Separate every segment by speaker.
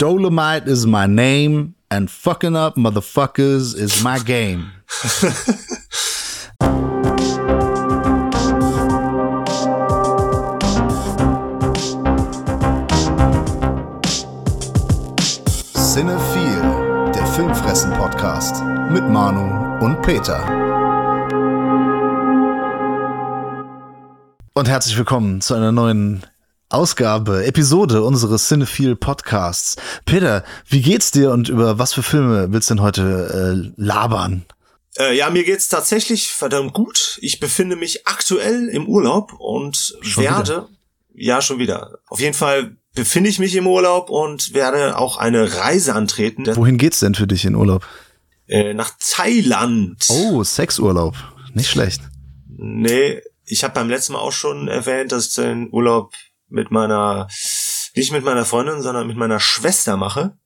Speaker 1: Dolomite is my name and fucking up motherfuckers is my game. Cinephile, der Filmfressen-Podcast mit Manu und Peter. Und herzlich willkommen zu einer neuen Ausgabe, Episode unseres Cinephile Podcasts. Peter, wie geht's dir und über was für Filme willst du denn heute äh, labern?
Speaker 2: Äh, ja, mir geht's tatsächlich verdammt gut. Ich befinde mich aktuell im Urlaub und schon werde, wieder? ja, schon wieder. Auf jeden Fall befinde ich mich im Urlaub und werde auch eine Reise antreten.
Speaker 1: Wohin geht's denn für dich in Urlaub?
Speaker 2: Äh, nach Thailand.
Speaker 1: Oh, Sexurlaub. Nicht schlecht.
Speaker 2: Nee, ich habe beim letzten Mal auch schon erwähnt, dass ich den Urlaub mit meiner, nicht mit meiner Freundin, sondern mit meiner Schwester mache.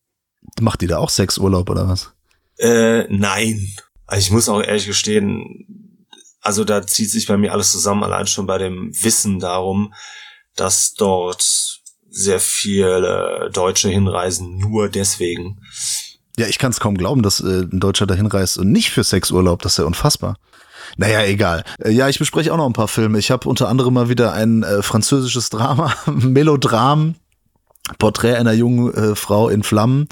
Speaker 1: Macht die da auch Sexurlaub oder was?
Speaker 2: Äh, nein. Also ich muss auch ehrlich gestehen, also da zieht sich bei mir alles zusammen, allein schon bei dem Wissen darum, dass dort sehr viele Deutsche hinreisen, nur deswegen.
Speaker 1: Ja, ich kann es kaum glauben, dass äh, ein Deutscher da hinreist und nicht für Sexurlaub, das ist ja unfassbar. Naja, egal. Äh, ja, ich bespreche auch noch ein paar Filme. Ich habe unter anderem mal wieder ein äh, französisches Drama, Melodram. Porträt einer jungen äh, Frau in Flammen.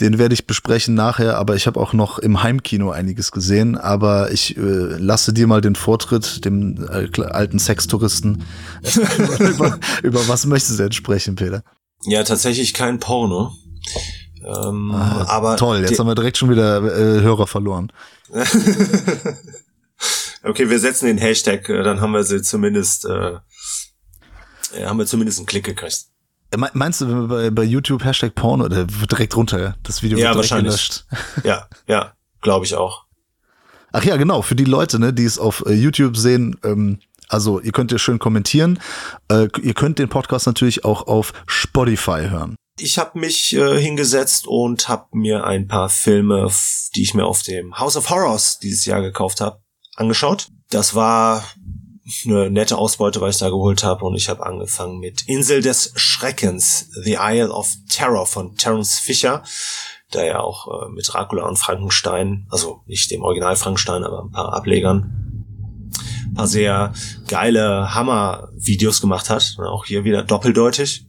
Speaker 1: Den werde ich besprechen nachher, aber ich habe auch noch im Heimkino einiges gesehen. Aber ich äh, lasse dir mal den Vortritt, dem äh, alten Sextouristen. über, über was möchtest du denn sprechen, Peter?
Speaker 2: Ja, tatsächlich kein Porno.
Speaker 1: Ähm, ah, aber toll, jetzt haben wir direkt schon wieder äh, Hörer verloren.
Speaker 2: Okay, wir setzen den Hashtag, äh, dann haben wir sie zumindest, äh, haben wir zumindest einen Klick gekriegt.
Speaker 1: Äh, meinst du, wenn wir bei, bei YouTube Hashtag Porno, der wird direkt runter, das Video wird ja, direkt gelöscht?
Speaker 2: Ja, ja, glaube ich auch.
Speaker 1: Ach ja, genau, für die Leute, ne, die es auf äh, YouTube sehen, ähm, also ihr könnt ja schön kommentieren. Äh, ihr könnt den Podcast natürlich auch auf Spotify hören.
Speaker 2: Ich habe mich äh, hingesetzt und habe mir ein paar Filme, die ich mir auf dem House of Horrors dieses Jahr gekauft habe, angeschaut. Das war eine nette Ausbeute, was ich da geholt habe und ich habe angefangen mit Insel des Schreckens, The Isle of Terror von Terence Fisher, der ja auch äh, mit Dracula und Frankenstein, also nicht dem Original Frankenstein, aber ein paar Ablegern, ein paar sehr geile Hammer-Videos gemacht hat. Auch hier wieder doppeldeutig.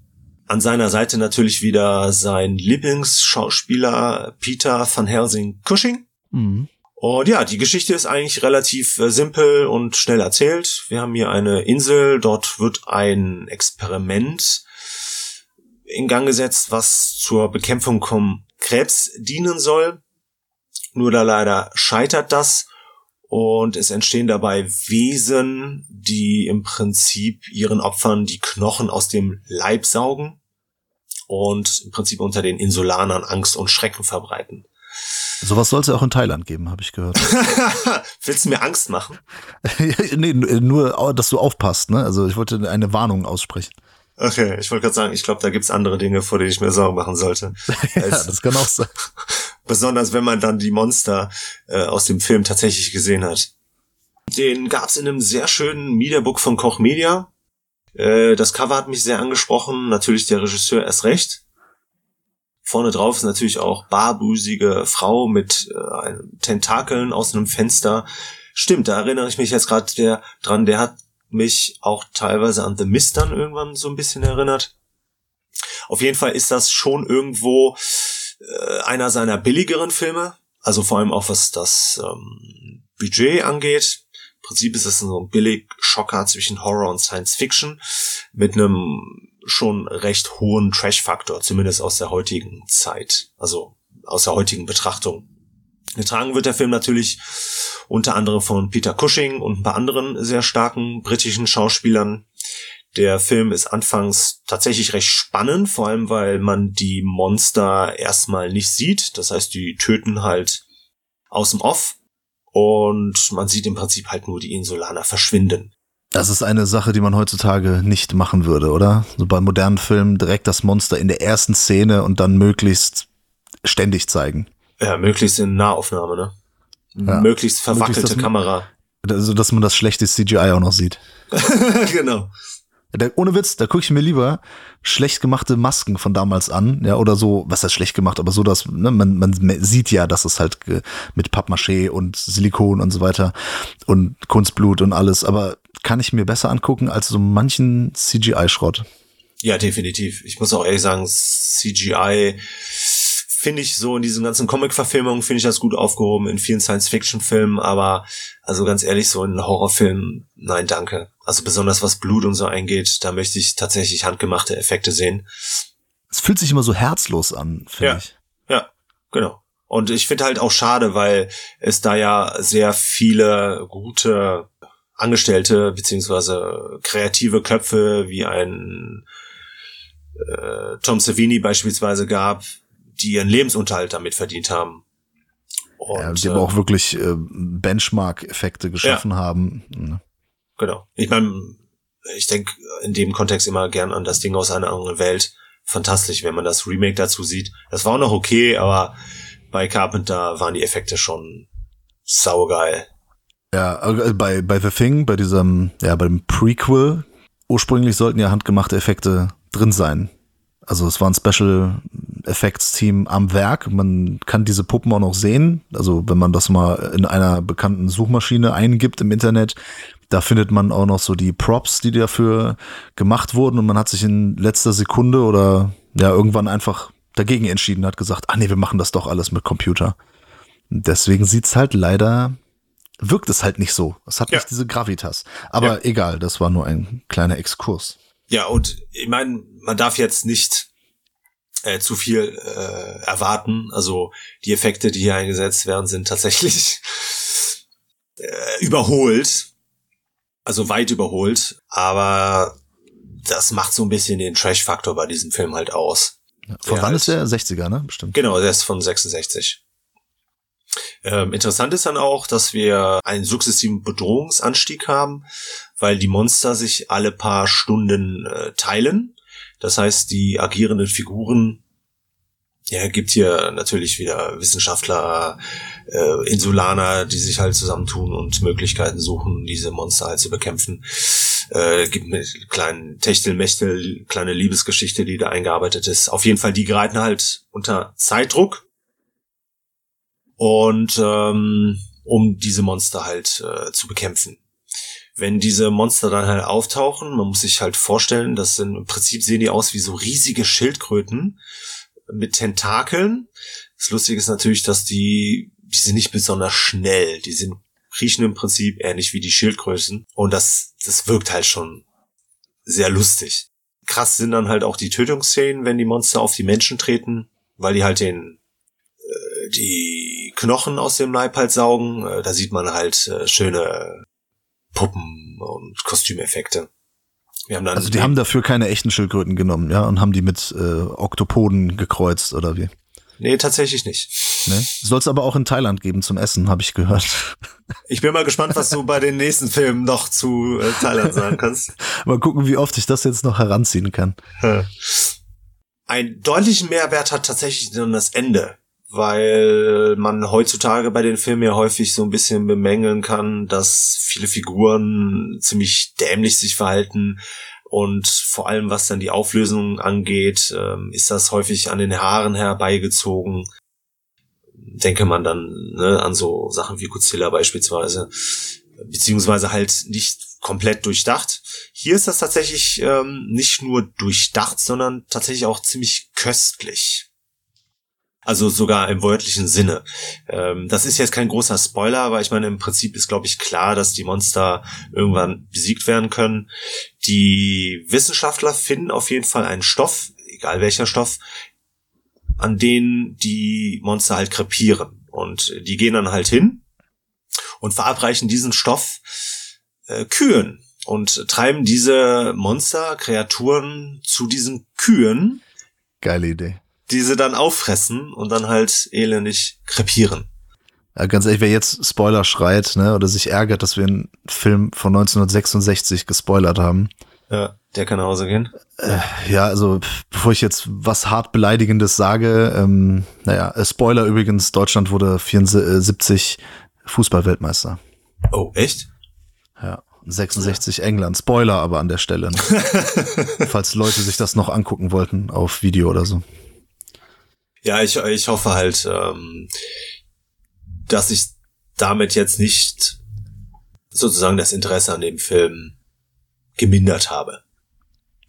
Speaker 2: An seiner Seite natürlich wieder sein Lieblingsschauspieler Peter van Helsing Cushing. Mhm. Und ja, die Geschichte ist eigentlich relativ äh, simpel und schnell erzählt. Wir haben hier eine Insel, dort wird ein Experiment in Gang gesetzt, was zur Bekämpfung vom Krebs dienen soll. Nur da leider scheitert das und es entstehen dabei Wesen, die im Prinzip ihren Opfern die Knochen aus dem Leib saugen und im Prinzip unter den Insulanern Angst und Schrecken verbreiten.
Speaker 1: Sowas soll es ja auch in Thailand geben, habe ich gehört.
Speaker 2: Willst du mir Angst machen?
Speaker 1: nee, nur, dass du aufpasst, ne? Also ich wollte eine Warnung aussprechen.
Speaker 2: Okay, ich wollte gerade sagen, ich glaube, da gibt's andere Dinge, vor denen ich mir Sorgen machen sollte.
Speaker 1: ja, das kann auch sein.
Speaker 2: Besonders wenn man dann die Monster äh, aus dem Film tatsächlich gesehen hat. Den gab's in einem sehr schönen Mediabook von Koch Media. Äh, das Cover hat mich sehr angesprochen, natürlich der Regisseur erst recht. Vorne drauf ist natürlich auch barbusige Frau mit äh, Tentakeln aus einem Fenster. Stimmt, da erinnere ich mich jetzt gerade dran, der hat mich auch teilweise an The Mist dann irgendwann so ein bisschen erinnert. Auf jeden Fall ist das schon irgendwo äh, einer seiner billigeren Filme. Also vor allem auch was das ähm, Budget angeht. Im Prinzip ist es so ein billig Schocker zwischen Horror und Science Fiction mit einem schon recht hohen Trash-Faktor, zumindest aus der heutigen Zeit, also aus der heutigen Betrachtung. Getragen wird der Film natürlich unter anderem von Peter Cushing und ein paar anderen sehr starken britischen Schauspielern. Der Film ist anfangs tatsächlich recht spannend, vor allem weil man die Monster erstmal nicht sieht. Das heißt, die töten halt aus dem Off und man sieht im Prinzip halt nur die Insulaner verschwinden.
Speaker 1: Das ist eine Sache, die man heutzutage nicht machen würde, oder? So bei modernen Filmen direkt das Monster in der ersten Szene und dann möglichst ständig zeigen.
Speaker 2: Ja, möglichst in Nahaufnahme, ne? Ja. Möglichst verwackelte möglichst, Kamera.
Speaker 1: Also, dass man das schlechte CGI auch noch sieht.
Speaker 2: genau.
Speaker 1: Da, ohne Witz, da gucke ich mir lieber schlecht gemachte Masken von damals an, ja, oder so, was heißt schlecht gemacht, aber so, dass ne, man, man sieht ja, dass es halt mit Pappmaché und Silikon und so weiter und Kunstblut und alles, aber kann ich mir besser angucken als so manchen CGI-Schrott.
Speaker 2: Ja, definitiv. Ich muss auch ehrlich sagen, CGI finde ich so in diesen ganzen Comic-Verfilmungen finde ich das gut aufgehoben, in vielen Science-Fiction-Filmen, aber also ganz ehrlich, so in Horrorfilmen, nein, danke. Also besonders was Blut und so eingeht, da möchte ich tatsächlich handgemachte Effekte sehen.
Speaker 1: Es fühlt sich immer so herzlos an, finde
Speaker 2: ja.
Speaker 1: ich.
Speaker 2: Ja, genau. Und ich finde halt auch schade, weil es da ja sehr viele gute Angestellte beziehungsweise kreative Köpfe wie ein äh, Tom Savini beispielsweise gab, die ihren Lebensunterhalt damit verdient haben.
Speaker 1: Und, ja, die aber auch wirklich äh, Benchmark-Effekte geschaffen ja. haben.
Speaker 2: Mhm. Genau. Ich meine, ich denke in dem Kontext immer gern an das Ding aus einer anderen Welt. Fantastisch, wenn man das Remake dazu sieht. Das war auch noch okay, aber bei Carpenter waren die Effekte schon saugeil.
Speaker 1: Ja, äh, bei, bei The Thing, bei diesem, ja, beim Prequel, ursprünglich sollten ja handgemachte Effekte drin sein. Also es war ein Special Effects Team am Werk. Man kann diese Puppen auch noch sehen. Also wenn man das mal in einer bekannten Suchmaschine eingibt im Internet, da findet man auch noch so die Props, die dafür gemacht wurden. Und man hat sich in letzter Sekunde oder ja irgendwann einfach dagegen entschieden, hat gesagt, ah nee, wir machen das doch alles mit Computer. Deswegen sieht's halt leider, wirkt es halt nicht so. Es hat ja. nicht diese Gravitas. Aber ja. egal, das war nur ein kleiner Exkurs.
Speaker 2: Ja, und ich meine, man darf jetzt nicht äh, zu viel äh, erwarten. Also die Effekte, die hier eingesetzt werden, sind tatsächlich äh, überholt. Also weit überholt. Aber das macht so ein bisschen den Trash-Faktor bei diesem Film halt aus.
Speaker 1: von wann halt, ist der? 60er, ne? Bestimmt.
Speaker 2: Genau, der ist von 66. Ähm, interessant ist dann auch, dass wir einen sukzessiven Bedrohungsanstieg haben, weil die Monster sich alle paar Stunden äh, teilen. Das heißt, die agierenden Figuren ja, gibt hier natürlich wieder Wissenschaftler, äh, Insulaner, die sich halt zusammentun und Möglichkeiten suchen, diese Monster halt zu bekämpfen. Äh, gibt mit kleinen Techtelmechtel, kleine Liebesgeschichte, die da eingearbeitet ist. Auf jeden Fall, die geraten halt unter Zeitdruck und ähm, um diese Monster halt äh, zu bekämpfen. Wenn diese Monster dann halt auftauchen, man muss sich halt vorstellen, das sind im Prinzip sehen die aus wie so riesige Schildkröten mit Tentakeln. Das Lustige ist natürlich, dass die, die sind nicht besonders schnell. Die sind, riechen im Prinzip ähnlich wie die Schildkröten. Und das, das wirkt halt schon sehr lustig. Krass sind dann halt auch die Tötungsszenen, wenn die Monster auf die Menschen treten, weil die halt den, die Knochen aus dem Leib halt saugen. Äh, da sieht man halt äh, schöne Puppen und Kostümeffekte.
Speaker 1: Also die haben dafür keine echten Schildkröten genommen, ja, und haben die mit äh, Oktopoden gekreuzt oder wie?
Speaker 2: Nee, tatsächlich nicht.
Speaker 1: Nee? Soll es aber auch in Thailand geben zum Essen, habe ich gehört.
Speaker 2: Ich bin mal gespannt, was du bei den nächsten Filmen noch zu äh, Thailand sagen kannst.
Speaker 1: mal gucken, wie oft ich das jetzt noch heranziehen kann.
Speaker 2: Ein deutlichen Mehrwert hat tatsächlich dann das Ende weil man heutzutage bei den Filmen ja häufig so ein bisschen bemängeln kann, dass viele Figuren ziemlich dämlich sich verhalten und vor allem was dann die Auflösung angeht, ähm, ist das häufig an den Haaren herbeigezogen. Denke man dann ne, an so Sachen wie Godzilla beispielsweise, beziehungsweise halt nicht komplett durchdacht. Hier ist das tatsächlich ähm, nicht nur durchdacht, sondern tatsächlich auch ziemlich köstlich. Also sogar im wörtlichen Sinne. Ähm, das ist jetzt kein großer Spoiler, aber ich meine, im Prinzip ist, glaube ich, klar, dass die Monster irgendwann besiegt werden können. Die Wissenschaftler finden auf jeden Fall einen Stoff, egal welcher Stoff, an den die Monster halt krepieren. Und die gehen dann halt hin und verabreichen diesen Stoff äh, Kühen und treiben diese Monster, Kreaturen zu diesen Kühen.
Speaker 1: Geile Idee
Speaker 2: diese dann auffressen und dann halt elendig krepieren.
Speaker 1: Ja, ganz ehrlich, wer jetzt Spoiler schreit, ne, oder sich ärgert, dass wir einen Film von 1966 gespoilert haben.
Speaker 2: Ja, der kann nach Hause gehen.
Speaker 1: Äh, ja, also bevor ich jetzt was hart beleidigendes sage, ähm, naja, äh, Spoiler übrigens, Deutschland wurde 74 Fußballweltmeister.
Speaker 2: Oh, echt?
Speaker 1: Ja. 66 ja. England. Spoiler aber an der Stelle. Ne? Falls Leute sich das noch angucken wollten auf Video oder so.
Speaker 2: Ja, ich, ich hoffe halt, ähm, dass ich damit jetzt nicht sozusagen das Interesse an dem Film gemindert habe.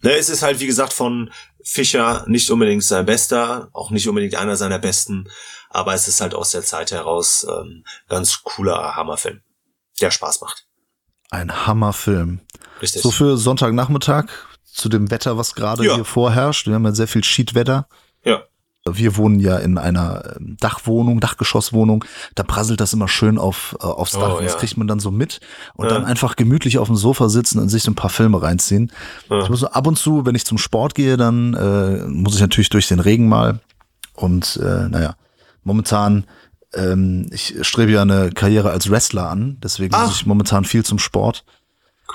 Speaker 2: Ne, es ist halt, wie gesagt, von Fischer nicht unbedingt sein bester, auch nicht unbedingt einer seiner besten, aber es ist halt aus der Zeit heraus ähm, ganz cooler Hammerfilm, der Spaß macht.
Speaker 1: Ein Hammerfilm. Richtig. So für Sonntagnachmittag zu dem Wetter, was gerade ja. hier vorherrscht. Wir haben ja sehr viel Schiedwetter.
Speaker 2: Ja.
Speaker 1: Wir wohnen ja in einer ähm, Dachwohnung, Dachgeschosswohnung. Da prasselt das immer schön auf, äh, aufs Dach. Oh, das kriegt man dann so mit und ja. dann einfach gemütlich auf dem Sofa sitzen und sich so ein paar Filme reinziehen. Ja. Ich muss so ab und zu, wenn ich zum Sport gehe, dann äh, muss ich natürlich durch den Regen mal. Und äh, naja, momentan, ähm, ich strebe ja eine Karriere als Wrestler an, deswegen Ach. muss ich momentan viel zum Sport.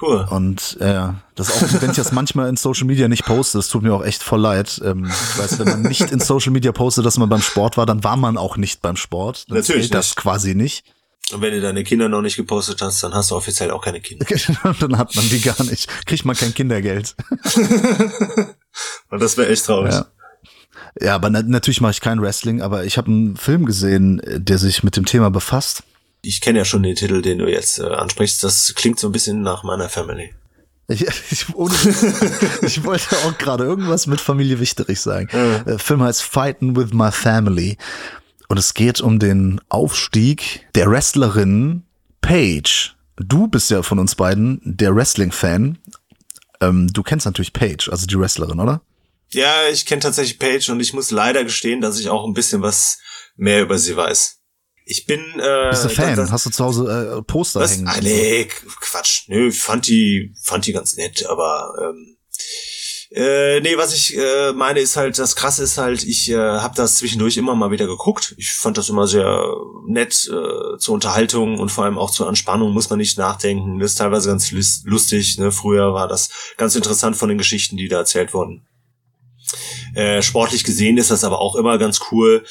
Speaker 2: Cool.
Speaker 1: Und äh, das auch, wenn ich das manchmal in Social Media nicht poste, das tut mir auch echt voll leid. Ähm, ich weiß, wenn man nicht in Social Media postet, dass man beim Sport war, dann war man auch nicht beim Sport. Dann
Speaker 2: Natürlich
Speaker 1: das quasi nicht.
Speaker 2: Und wenn du deine Kinder noch nicht gepostet hast, dann hast du offiziell auch keine Kinder.
Speaker 1: dann hat man die gar nicht. Kriegt man kein Kindergeld.
Speaker 2: Und das wäre echt traurig.
Speaker 1: Ja. Ja, aber na natürlich mache ich kein Wrestling, aber ich habe einen Film gesehen, der sich mit dem Thema befasst
Speaker 2: ich kenne ja schon den Titel, den du jetzt äh, ansprichst. Das klingt so ein bisschen nach meiner Family.
Speaker 1: Ich, ich, ohne, ich wollte auch gerade irgendwas mit Familie Wichterich sagen. Ja. Der Film heißt Fighting with My Family. Und es geht um den Aufstieg der Wrestlerin Paige. Du bist ja von uns beiden der Wrestling-Fan. Ähm, du kennst natürlich Paige, also die Wrestlerin, oder?
Speaker 2: Ja, ich kenne tatsächlich Paige und ich muss leider gestehen, dass ich auch ein bisschen was mehr über sie weiß. Ich bin. Äh,
Speaker 1: Bist du Fan? Das, Hast du zu Hause äh, Poster
Speaker 2: das,
Speaker 1: hängen?
Speaker 2: Ah, nee, Quatsch. Nö, fand die, fand die ganz nett, aber ähm, äh, nee, was ich äh, meine ist halt, das krasse ist halt, ich äh, habe das zwischendurch immer mal wieder geguckt. Ich fand das immer sehr nett äh, zur Unterhaltung und vor allem auch zur Anspannung, muss man nicht nachdenken. Das ist teilweise ganz lustig. Ne? Früher war das ganz interessant von den Geschichten, die da erzählt wurden. Äh, sportlich gesehen ist das aber auch immer ganz cool.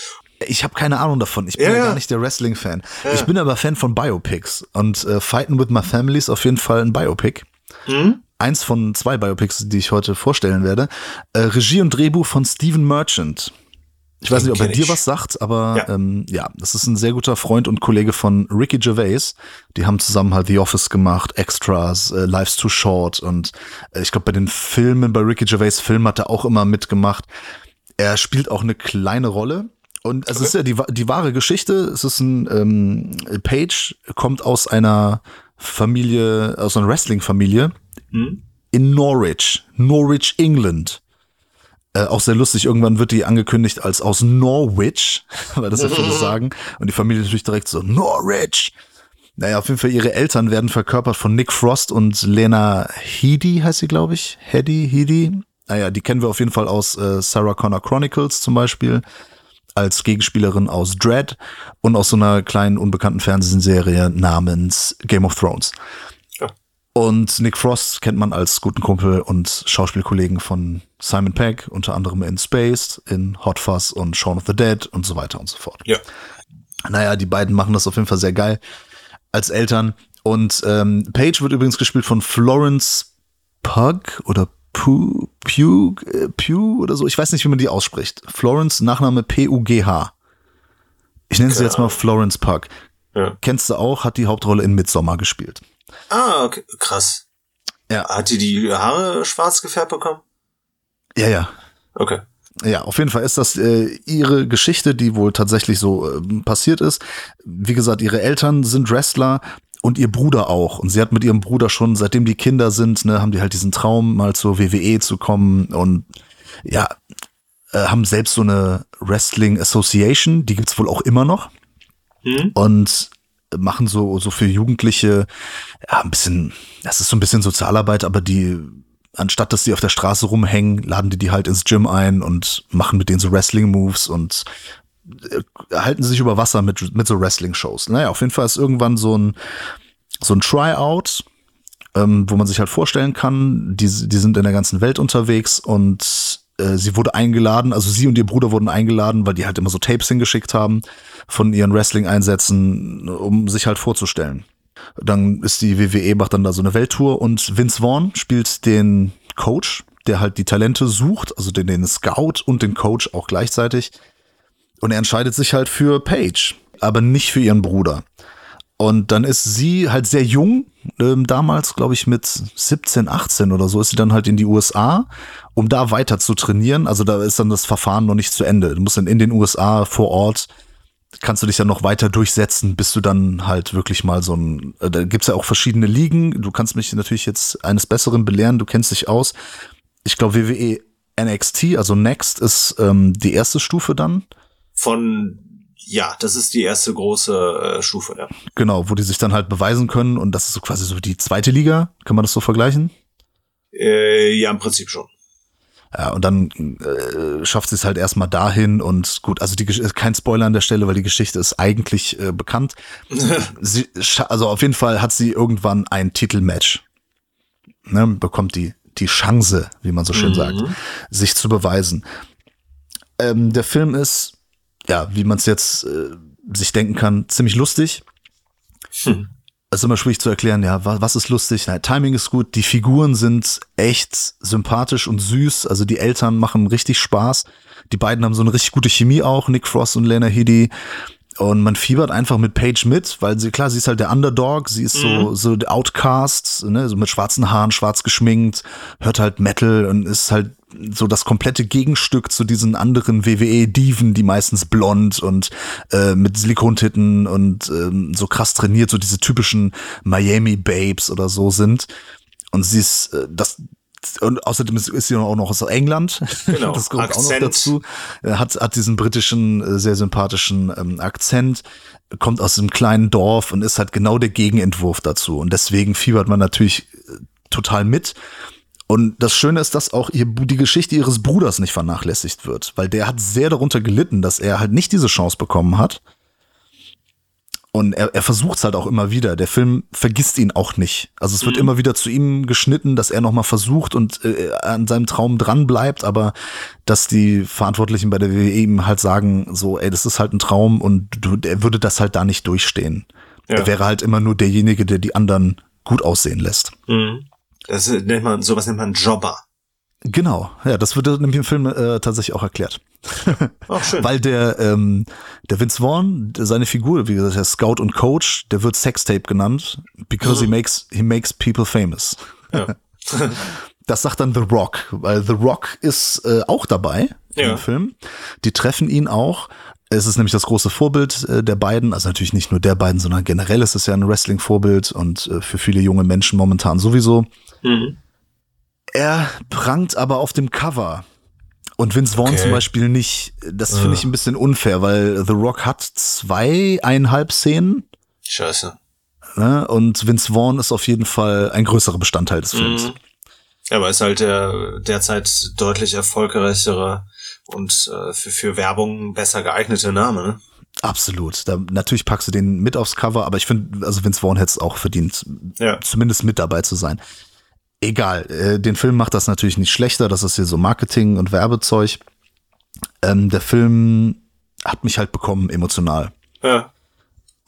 Speaker 1: Ich habe keine Ahnung davon. Ich bin ja, ja gar nicht der Wrestling-Fan. Ja. Ich bin aber Fan von Biopics. Und äh, Fighting with My Family ist auf jeden Fall ein Biopic. Mhm. Eins von zwei Biopics, die ich heute vorstellen werde. Äh, Regie und Drehbuch von Stephen Merchant. Ich weiß nicht, ob er dir was sagt, aber ja. Ähm, ja, das ist ein sehr guter Freund und Kollege von Ricky Gervais. Die haben zusammen halt The Office gemacht, Extras, äh, Life's Too Short und äh, ich glaube bei den Filmen, bei Ricky Gervais Filmen hat er auch immer mitgemacht. Er spielt auch eine kleine Rolle und es ist ja die, die wahre Geschichte. Es ist ein ähm, Page kommt aus einer Familie, aus einer Wrestling-Familie hm? in Norwich, Norwich, England. Äh, auch sehr lustig, irgendwann wird die angekündigt als aus Norwich, weil das ja viele sagen. Und die Familie natürlich direkt so, Norwich! Naja, auf jeden Fall, ihre Eltern werden verkörpert von Nick Frost und Lena Headey, heißt sie, glaube ich. Headey, Headey. Naja, die kennen wir auf jeden Fall aus äh, Sarah Connor Chronicles zum Beispiel als Gegenspielerin aus Dread und aus so einer kleinen unbekannten Fernsehserie namens Game of Thrones. Ja. Und Nick Frost kennt man als guten Kumpel und Schauspielkollegen von Simon Pegg, unter anderem in Space, in Hot Fuzz und Shaun of the Dead und so weiter und so fort.
Speaker 2: Ja.
Speaker 1: Naja, die beiden machen das auf jeden Fall sehr geil als Eltern. Und ähm, Paige wird übrigens gespielt von Florence Pug oder Pugh, Pugh, äh, Pugh oder so. Ich weiß nicht, wie man die ausspricht. Florence, Nachname P-U-G-H. Ich nenne sie jetzt mal Florence Pug. Ja. Kennst du auch, hat die Hauptrolle in Midsommar gespielt.
Speaker 2: Ah, okay. krass. Ja. Hat die die Haare schwarz gefärbt bekommen?
Speaker 1: Ja, ja.
Speaker 2: Okay.
Speaker 1: Ja, auf jeden Fall ist das äh, ihre Geschichte, die wohl tatsächlich so äh, passiert ist. Wie gesagt, ihre Eltern sind Wrestler und ihr Bruder auch. Und sie hat mit ihrem Bruder schon, seitdem die Kinder sind, ne, haben die halt diesen Traum, mal zur WWE zu kommen und ja, äh, haben selbst so eine Wrestling Association, die gibt's wohl auch immer noch. Mhm. Und machen so, so für Jugendliche, ja, ein bisschen, das ist so ein bisschen Sozialarbeit, aber die, anstatt dass die auf der Straße rumhängen, laden die die halt ins Gym ein und machen mit denen so Wrestling-Moves und halten sie sich über Wasser mit, mit so Wrestling-Shows. Naja, auf jeden Fall ist irgendwann so ein, so ein Tryout, ähm, wo man sich halt vorstellen kann, die, die sind in der ganzen Welt unterwegs und äh, sie wurde eingeladen, also sie und ihr Bruder wurden eingeladen, weil die halt immer so Tapes hingeschickt haben von ihren Wrestling-Einsätzen, um sich halt vorzustellen. Dann ist die WWE, macht dann da so eine Welttour und Vince Vaughn spielt den Coach, der halt die Talente sucht, also den, den Scout und den Coach auch gleichzeitig. Und er entscheidet sich halt für Paige, aber nicht für ihren Bruder. Und dann ist sie halt sehr jung, ähm, damals, glaube ich, mit 17, 18 oder so, ist sie dann halt in die USA, um da weiter zu trainieren. Also da ist dann das Verfahren noch nicht zu Ende. Du musst dann in den USA vor Ort, kannst du dich dann noch weiter durchsetzen, bis du dann halt wirklich mal so ein, äh, da gibt's ja auch verschiedene Ligen. Du kannst mich natürlich jetzt eines Besseren belehren, du kennst dich aus. Ich glaube, WWE NXT, also Next, ist ähm, die erste Stufe dann.
Speaker 2: Von ja, das ist die erste große äh, Stufe, ja.
Speaker 1: Genau, wo die sich dann halt beweisen können und das ist so quasi so die zweite Liga. Kann man das so vergleichen?
Speaker 2: Äh, ja, im Prinzip schon.
Speaker 1: Ja, und dann äh, schafft sie es halt erstmal dahin und gut, also die kein Spoiler an der Stelle, weil die Geschichte ist eigentlich äh, bekannt. sie, also auf jeden Fall hat sie irgendwann ein Titelmatch. Ne, bekommt die die Chance, wie man so schön mhm. sagt, sich zu beweisen. Ähm, der Film ist ja, wie man es jetzt äh, sich denken kann, ziemlich lustig. Hm. Es ist immer schwierig zu erklären, ja, was, was ist lustig? Nein, Timing ist gut, die Figuren sind echt sympathisch und süß, also die Eltern machen richtig Spaß. Die beiden haben so eine richtig gute Chemie auch, Nick Frost und Lena Headey. Und man fiebert einfach mit Paige mit, weil sie, klar, sie ist halt der Underdog, sie ist mhm. so, so der Outcast, ne, so mit schwarzen Haaren, schwarz geschminkt, hört halt Metal und ist halt so das komplette Gegenstück zu diesen anderen WWE-Diven, die meistens blond und äh, mit Silikontitten und ähm, so krass trainiert, so diese typischen Miami-Babes oder so sind. Und sie ist, äh, das, und außerdem ist, ist sie auch noch aus England.
Speaker 2: Genau.
Speaker 1: Das kommt Akzent. auch noch dazu. Er hat, hat diesen britischen, äh, sehr sympathischen ähm, Akzent, kommt aus einem kleinen Dorf und ist halt genau der Gegenentwurf dazu. Und deswegen fiebert man natürlich äh, total mit. Und das Schöne ist, dass auch ihr, die Geschichte ihres Bruders nicht vernachlässigt wird, weil der hat sehr darunter gelitten, dass er halt nicht diese Chance bekommen hat. Und er, er versucht es halt auch immer wieder. Der Film vergisst ihn auch nicht. Also es wird mhm. immer wieder zu ihm geschnitten, dass er nochmal versucht und äh, an seinem Traum dran bleibt, aber dass die Verantwortlichen bei der WWE ihm halt sagen, so, ey, das ist halt ein Traum und du, er würde das halt da nicht durchstehen. Ja. Er wäre halt immer nur derjenige, der die anderen gut aussehen lässt.
Speaker 2: Mhm. Das nennt man, sowas nennt man Jobber.
Speaker 1: Genau, ja, das wird nämlich im Film äh, tatsächlich auch erklärt. Ach, schön. Weil der, ähm, der Vince Vaughn, seine Figur, wie gesagt, der Scout und Coach, der wird Sextape genannt, because mhm. he makes he makes people famous. Ja. das sagt dann The Rock, weil The Rock ist äh, auch dabei ja. im Film. Die treffen ihn auch. Es ist nämlich das große Vorbild äh, der beiden, also natürlich nicht nur der beiden, sondern generell ist es ja ein Wrestling-Vorbild und äh, für viele junge Menschen momentan sowieso. Mhm. Er prangt aber auf dem Cover. Und Vince Vaughn okay. zum Beispiel nicht. Das finde ich ein bisschen unfair, weil The Rock hat zweieinhalb Szenen.
Speaker 2: Scheiße.
Speaker 1: Ne? Und Vince Vaughn ist auf jeden Fall ein größerer Bestandteil des Films. Mhm.
Speaker 2: Ja, aber ist halt der derzeit deutlich erfolgreichere und äh, für, für Werbung besser geeignete Name, ne?
Speaker 1: Absolut. Da, natürlich packst du den mit aufs Cover, aber ich finde, also Vince Vaughn hätte es auch verdient, ja. zumindest mit dabei zu sein. Egal, äh, den Film macht das natürlich nicht schlechter, das ist hier so Marketing und Werbezeug. Ähm, der Film hat mich halt bekommen, emotional. Ja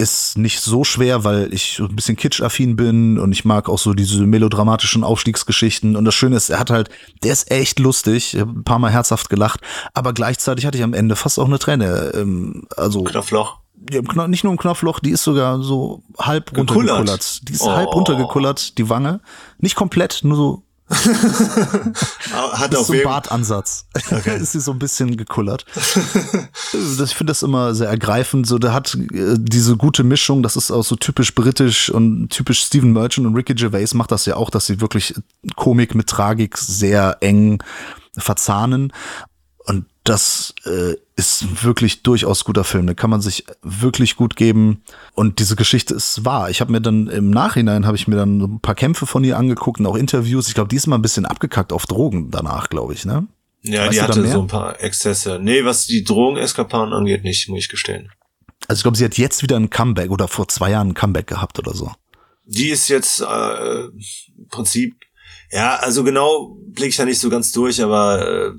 Speaker 1: ist nicht so schwer, weil ich ein bisschen kitsch-affin bin und ich mag auch so diese melodramatischen Aufstiegsgeschichten. Und das Schöne ist, er hat halt, der ist echt lustig, ein paar Mal herzhaft gelacht, aber gleichzeitig hatte ich am Ende fast auch eine Träne. Ähm, also
Speaker 2: Knopfloch.
Speaker 1: Ja, nicht nur im Knopfloch, die ist sogar so halb runtergekullert. Die ist oh. halb runtergekullert, die Wange. Nicht komplett, nur so
Speaker 2: Hat
Speaker 1: auf so ein Bartansatz. Okay. ist sie so ein bisschen gekullert. ich finde das immer sehr ergreifend. So, der hat äh, diese gute Mischung, das ist auch so typisch britisch und typisch Stephen Merchant und Ricky Gervais macht das ja auch, dass sie wirklich Komik mit Tragik sehr eng verzahnen. Und das äh, ist wirklich durchaus guter Film. Den kann man sich wirklich gut geben. Und diese Geschichte ist wahr. Ich habe mir dann im Nachhinein habe ich mir dann ein paar Kämpfe von ihr angeguckt und auch Interviews. Ich glaube, die ist mal ein bisschen abgekackt auf Drogen danach, glaube ich, ne?
Speaker 2: Ja, weißt die hatte so ein paar Exzesse. Nee, was die Drogeneskapaden angeht, nicht, muss ich gestehen.
Speaker 1: Also ich glaube, sie hat jetzt wieder ein Comeback oder vor zwei Jahren ein Comeback gehabt oder so.
Speaker 2: Die ist jetzt äh, im Prinzip, ja, also genau blicke ich da nicht so ganz durch, aber äh,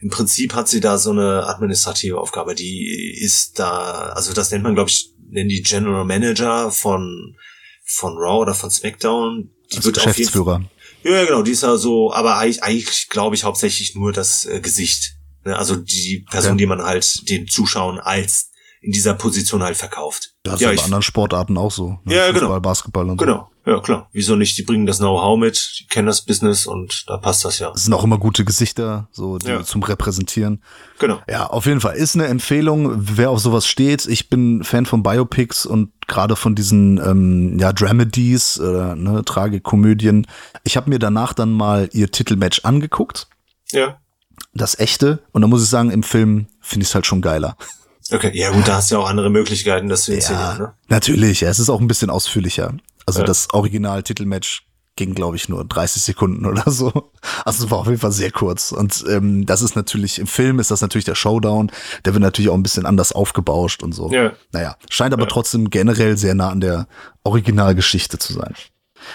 Speaker 2: im Prinzip hat sie da so eine administrative Aufgabe. Die ist da, also das nennt man, glaube ich, nennen die General Manager von von Raw oder von SmackDown.
Speaker 1: Die Als wird Geschäftsführer.
Speaker 2: ja, genau, die ist ja so, aber eigentlich, eigentlich glaube ich hauptsächlich nur das äh, Gesicht. Ne? Also die Person, okay. die man halt den Zuschauern als in dieser Position halt verkauft.
Speaker 1: Ja, das ja, ist bei anderen Sportarten auch so.
Speaker 2: Ne? Ja,
Speaker 1: Fußball,
Speaker 2: genau.
Speaker 1: Basketball und
Speaker 2: genau. so. Genau, ja klar. Wieso nicht? Die bringen das Know-how mit, die kennen das Business und da passt das ja.
Speaker 1: Es sind auch immer gute Gesichter, so ja. zum Repräsentieren.
Speaker 2: Genau.
Speaker 1: Ja, auf jeden Fall ist eine Empfehlung, wer auf sowas steht. Ich bin Fan von Biopics und gerade von diesen ähm, ja Dramedies oder ne, Tragikomödien. Ich habe mir danach dann mal ihr Titelmatch angeguckt.
Speaker 2: Ja.
Speaker 1: Das echte und da muss ich sagen, im Film finde ich es halt schon geiler.
Speaker 2: Okay, ja gut, da hast du ja auch andere Möglichkeiten, das zu inszenieren, ja, ne?
Speaker 1: Natürlich, ja, es ist auch ein bisschen ausführlicher. Also ja. das Original-Titelmatch ging, glaube ich, nur 30 Sekunden oder so. Also es war auf jeden Fall sehr kurz. Und ähm, das ist natürlich, im Film ist das natürlich der Showdown. Der wird natürlich auch ein bisschen anders aufgebauscht und so.
Speaker 2: Ja.
Speaker 1: Naja, scheint aber ja. trotzdem generell sehr nah an der Originalgeschichte zu sein.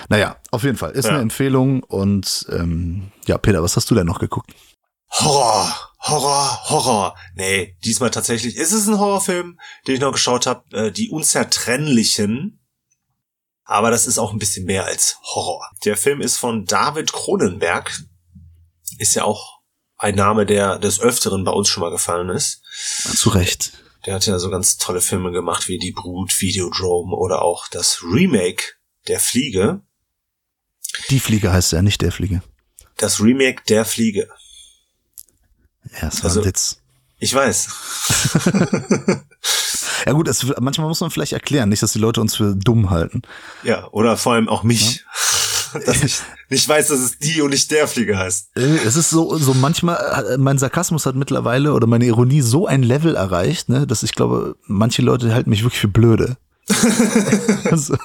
Speaker 1: Naja, auf jeden Fall, ist ja. eine Empfehlung. Und ähm, ja, Peter, was hast du denn noch geguckt?
Speaker 2: Horror. Horror, Horror. Nee, diesmal tatsächlich ist es ein Horrorfilm, den ich noch geschaut habe. Äh, die Unzertrennlichen. Aber das ist auch ein bisschen mehr als Horror. Der Film ist von David Cronenberg. Ist ja auch ein Name, der des Öfteren bei uns schon mal gefallen ist.
Speaker 1: Zu Recht.
Speaker 2: Der hat ja so ganz tolle Filme gemacht wie Die Brut, Videodrome oder auch das Remake der Fliege.
Speaker 1: Die Fliege heißt ja nicht der Fliege.
Speaker 2: Das Remake der Fliege.
Speaker 1: Ja, es war also, ein Witz.
Speaker 2: Ich weiß.
Speaker 1: ja gut, es, manchmal muss man vielleicht erklären, nicht, dass die Leute uns für dumm halten.
Speaker 2: Ja, oder vor allem auch mich. Ja? dass ich nicht weiß, dass es die und nicht der Flieger heißt.
Speaker 1: Äh, es ist so, so manchmal, äh, mein Sarkasmus hat mittlerweile oder meine Ironie so ein Level erreicht, ne, dass ich glaube, manche Leute halten mich wirklich für blöde. also,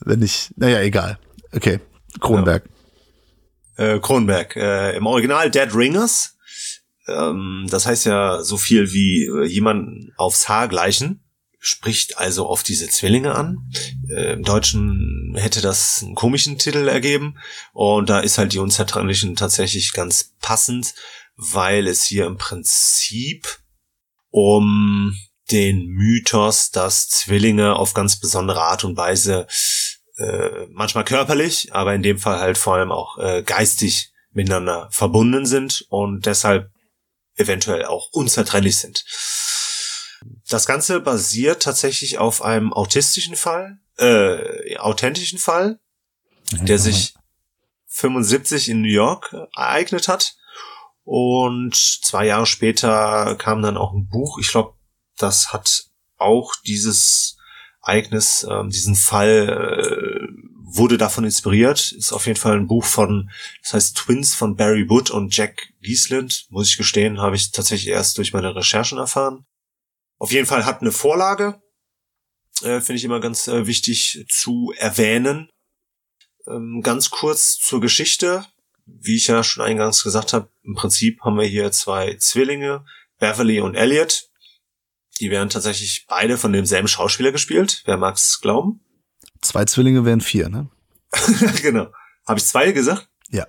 Speaker 1: wenn ich, naja, egal. Okay, Kronberg.
Speaker 2: Ja. Äh, Kronberg. Äh, Im Original Dead Ringers ähm, das heißt ja so viel wie äh, jemanden aufs Haar gleichen, spricht also auf diese Zwillinge an. Äh, Im Deutschen hätte das einen komischen Titel ergeben und da ist halt die Unzertrennlichen tatsächlich ganz passend, weil es hier im Prinzip um den Mythos, dass Zwillinge auf ganz besondere Art und Weise äh, manchmal körperlich, aber in dem Fall halt vor allem auch äh, geistig miteinander verbunden sind und deshalb eventuell auch unzertrennlich sind. Das Ganze basiert tatsächlich auf einem autistischen Fall, äh, authentischen Fall, der sich 75 in New York ereignet hat. Und zwei Jahre später kam dann auch ein Buch. Ich glaube, das hat auch dieses Ereignis, äh, diesen Fall äh, wurde davon inspiriert. Ist auf jeden Fall ein Buch von, das heißt Twins von Barry Wood und Jack Giesland. Muss ich gestehen, habe ich tatsächlich erst durch meine Recherchen erfahren. Auf jeden Fall hat eine Vorlage. Äh, Finde ich immer ganz äh, wichtig zu erwähnen. Ähm, ganz kurz zur Geschichte. Wie ich ja schon eingangs gesagt habe, im Prinzip haben wir hier zwei Zwillinge, Beverly und Elliot. Die werden tatsächlich beide von demselben Schauspieler gespielt. Wer mag's glauben?
Speaker 1: Zwei Zwillinge wären vier, ne?
Speaker 2: genau. Habe ich zwei gesagt?
Speaker 1: Ja.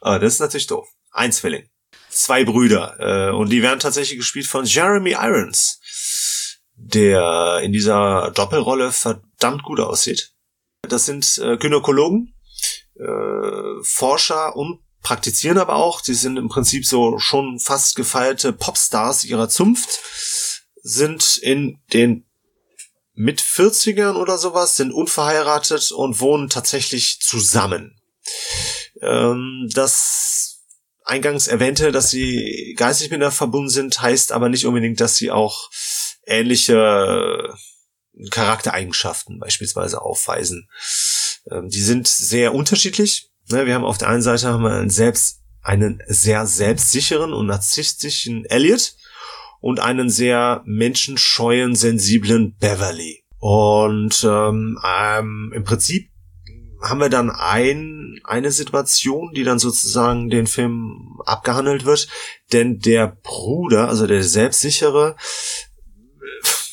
Speaker 2: Aber das ist natürlich doof. Ein Zwilling. Zwei Brüder. Äh, und die werden tatsächlich gespielt von Jeremy Irons, der in dieser Doppelrolle verdammt gut aussieht. Das sind äh, Gynäkologen, äh, Forscher und praktizieren aber auch. Die sind im Prinzip so schon fast gefeierte Popstars ihrer Zunft, sind in den mit 40ern oder sowas, sind unverheiratet und wohnen tatsächlich zusammen. Ähm, das eingangs erwähnte, dass sie geistig miteinander verbunden sind, heißt aber nicht unbedingt, dass sie auch ähnliche Charaktereigenschaften beispielsweise aufweisen. Ähm, die sind sehr unterschiedlich. Ne, wir haben auf der einen Seite haben wir einen selbst einen sehr selbstsicheren und narzisstischen Elliot und einen sehr menschenscheuen, sensiblen Beverly. Und ähm, ähm, im Prinzip haben wir dann ein, eine Situation, die dann sozusagen den Film abgehandelt wird, denn der Bruder, also der Selbstsichere,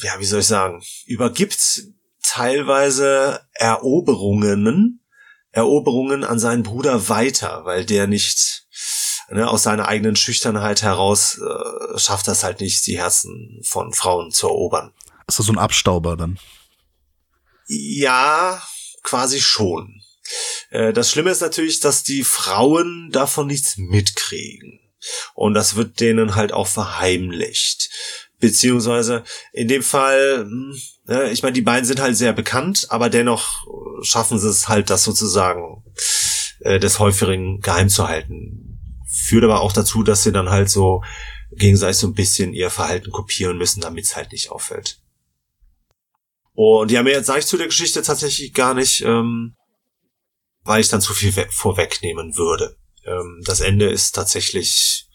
Speaker 2: ja, wie soll ich sagen, übergibt teilweise Eroberungen, Eroberungen an seinen Bruder weiter, weil der nicht ne, aus seiner eigenen Schüchternheit heraus äh, schafft das halt nicht, die Herzen von Frauen zu erobern.
Speaker 1: Ist das so ein Abstauber dann?
Speaker 2: Ja, quasi schon. Äh, das Schlimme ist natürlich, dass die Frauen davon nichts mitkriegen. Und das wird denen halt auch verheimlicht. Beziehungsweise in dem Fall, hm, ne, ich meine, die beiden sind halt sehr bekannt, aber dennoch schaffen sie es halt, das sozusagen äh, des häufigen geheim zu halten. Führt aber auch dazu, dass sie dann halt so gegenseitig so ein bisschen ihr Verhalten kopieren müssen, damit es halt nicht auffällt. Und ja, mehr sage ich zu der Geschichte tatsächlich gar nicht, ähm, weil ich dann zu viel vorwegnehmen würde. Ähm, das Ende ist tatsächlich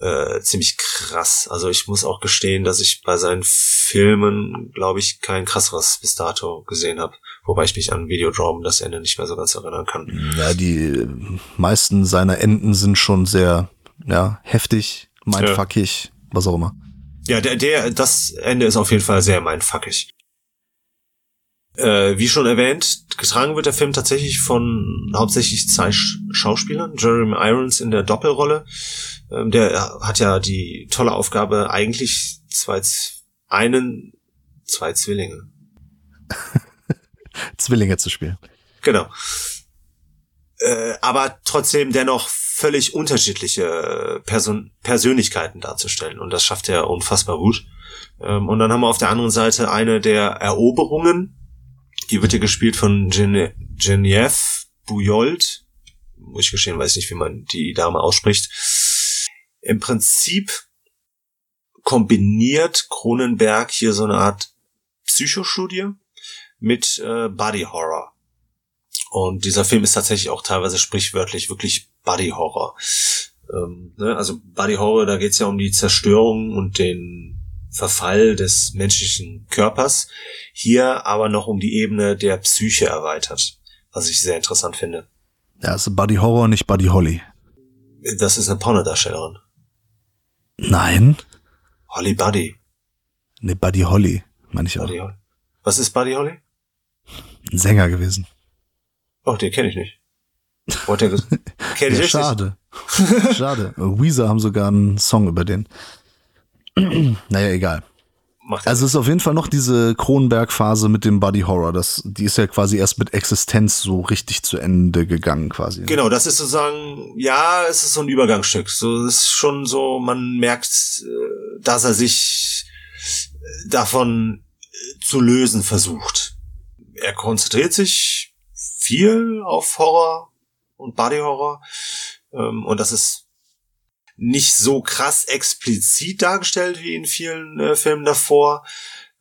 Speaker 2: äh, ziemlich krass. Also ich muss auch gestehen, dass ich bei seinen Filmen, glaube ich, kein krasseres bis dato gesehen habe. Wobei ich mich an Videodrome das Ende nicht mehr so ganz erinnern kann.
Speaker 1: Ja, die meisten seiner Enden sind schon sehr ja, heftig, mindfuckig, ja. was auch immer.
Speaker 2: Ja, der, der, das Ende ist auf jeden Fall sehr mindfuckig. Äh, wie schon erwähnt, getragen wird der Film tatsächlich von hauptsächlich zwei Schauspielern. Jeremy Irons in der Doppelrolle. Ähm, der hat ja die tolle Aufgabe, eigentlich zwei, einen, zwei Zwillinge.
Speaker 1: Zwillinge zu spielen.
Speaker 2: Genau. Äh, aber trotzdem dennoch völlig unterschiedliche Person Persönlichkeiten darzustellen. Und das schafft er unfassbar gut. Ähm, und dann haben wir auf der anderen Seite eine der Eroberungen, die wird hier gespielt von Gene Genevieve Bouyold. Muss ich gestehen, weiß nicht, wie man die Dame ausspricht. Im Prinzip kombiniert Cronenberg hier so eine Art Psychostudie mit äh, Body Horror. Und dieser Film ist tatsächlich auch teilweise sprichwörtlich wirklich Body Horror. Ähm, ne? Also Body Horror, da geht es ja um die Zerstörung und den Verfall des menschlichen Körpers, hier aber noch um die Ebene der Psyche erweitert, was ich sehr interessant finde.
Speaker 1: Ja, ist Buddy Horror, nicht Buddy Holly.
Speaker 2: Das ist eine Pornodarstellerin.
Speaker 1: Nein.
Speaker 2: Holly Buddy.
Speaker 1: Ne, Buddy Holly, meine ich auch.
Speaker 2: Buddy Holly. Was ist Buddy Holly?
Speaker 1: Ein Sänger gewesen.
Speaker 2: Oh, den kenne ich nicht. Oh, der kenn ich
Speaker 1: ja, schade. schade. Weezer haben sogar einen Song über den. naja, egal. Also es ist auf jeden Fall noch diese Kronenberg-Phase mit dem Body Horror. Das, die ist ja quasi erst mit Existenz so richtig zu Ende gegangen, quasi.
Speaker 2: Genau, das ist sozusagen, ja, es ist so ein Übergangsstück. So, es ist schon so, man merkt, äh, dass er sich äh, davon äh, zu lösen versucht. Er konzentriert sich viel auf Horror und Body Horror. Ähm, und das ist nicht so krass explizit dargestellt wie in vielen äh, Filmen davor,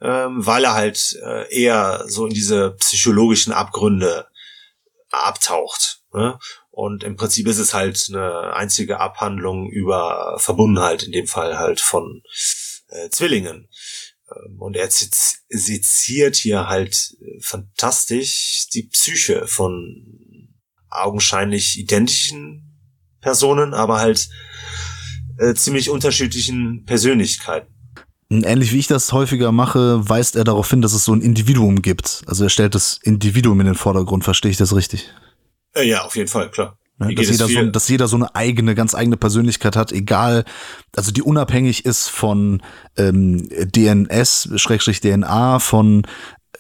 Speaker 2: ähm, weil er halt äh, eher so in diese psychologischen Abgründe abtaucht. Ne? Und im Prinzip ist es halt eine einzige Abhandlung über Verbundenheit, in dem Fall halt von äh, Zwillingen. Ähm, und er seziert hier halt äh, fantastisch die Psyche von augenscheinlich identischen Personen, aber halt äh, ziemlich unterschiedlichen Persönlichkeiten.
Speaker 1: Ähnlich wie ich das häufiger mache, weist er darauf hin, dass es so ein Individuum gibt. Also er stellt das Individuum in den Vordergrund, verstehe ich das richtig?
Speaker 2: Äh, ja, auf jeden Fall, klar.
Speaker 1: Ja, dass, jeder so, dass jeder so eine eigene, ganz eigene Persönlichkeit hat, egal, also die unabhängig ist von ähm, DNS, Schrägstrich DNA, von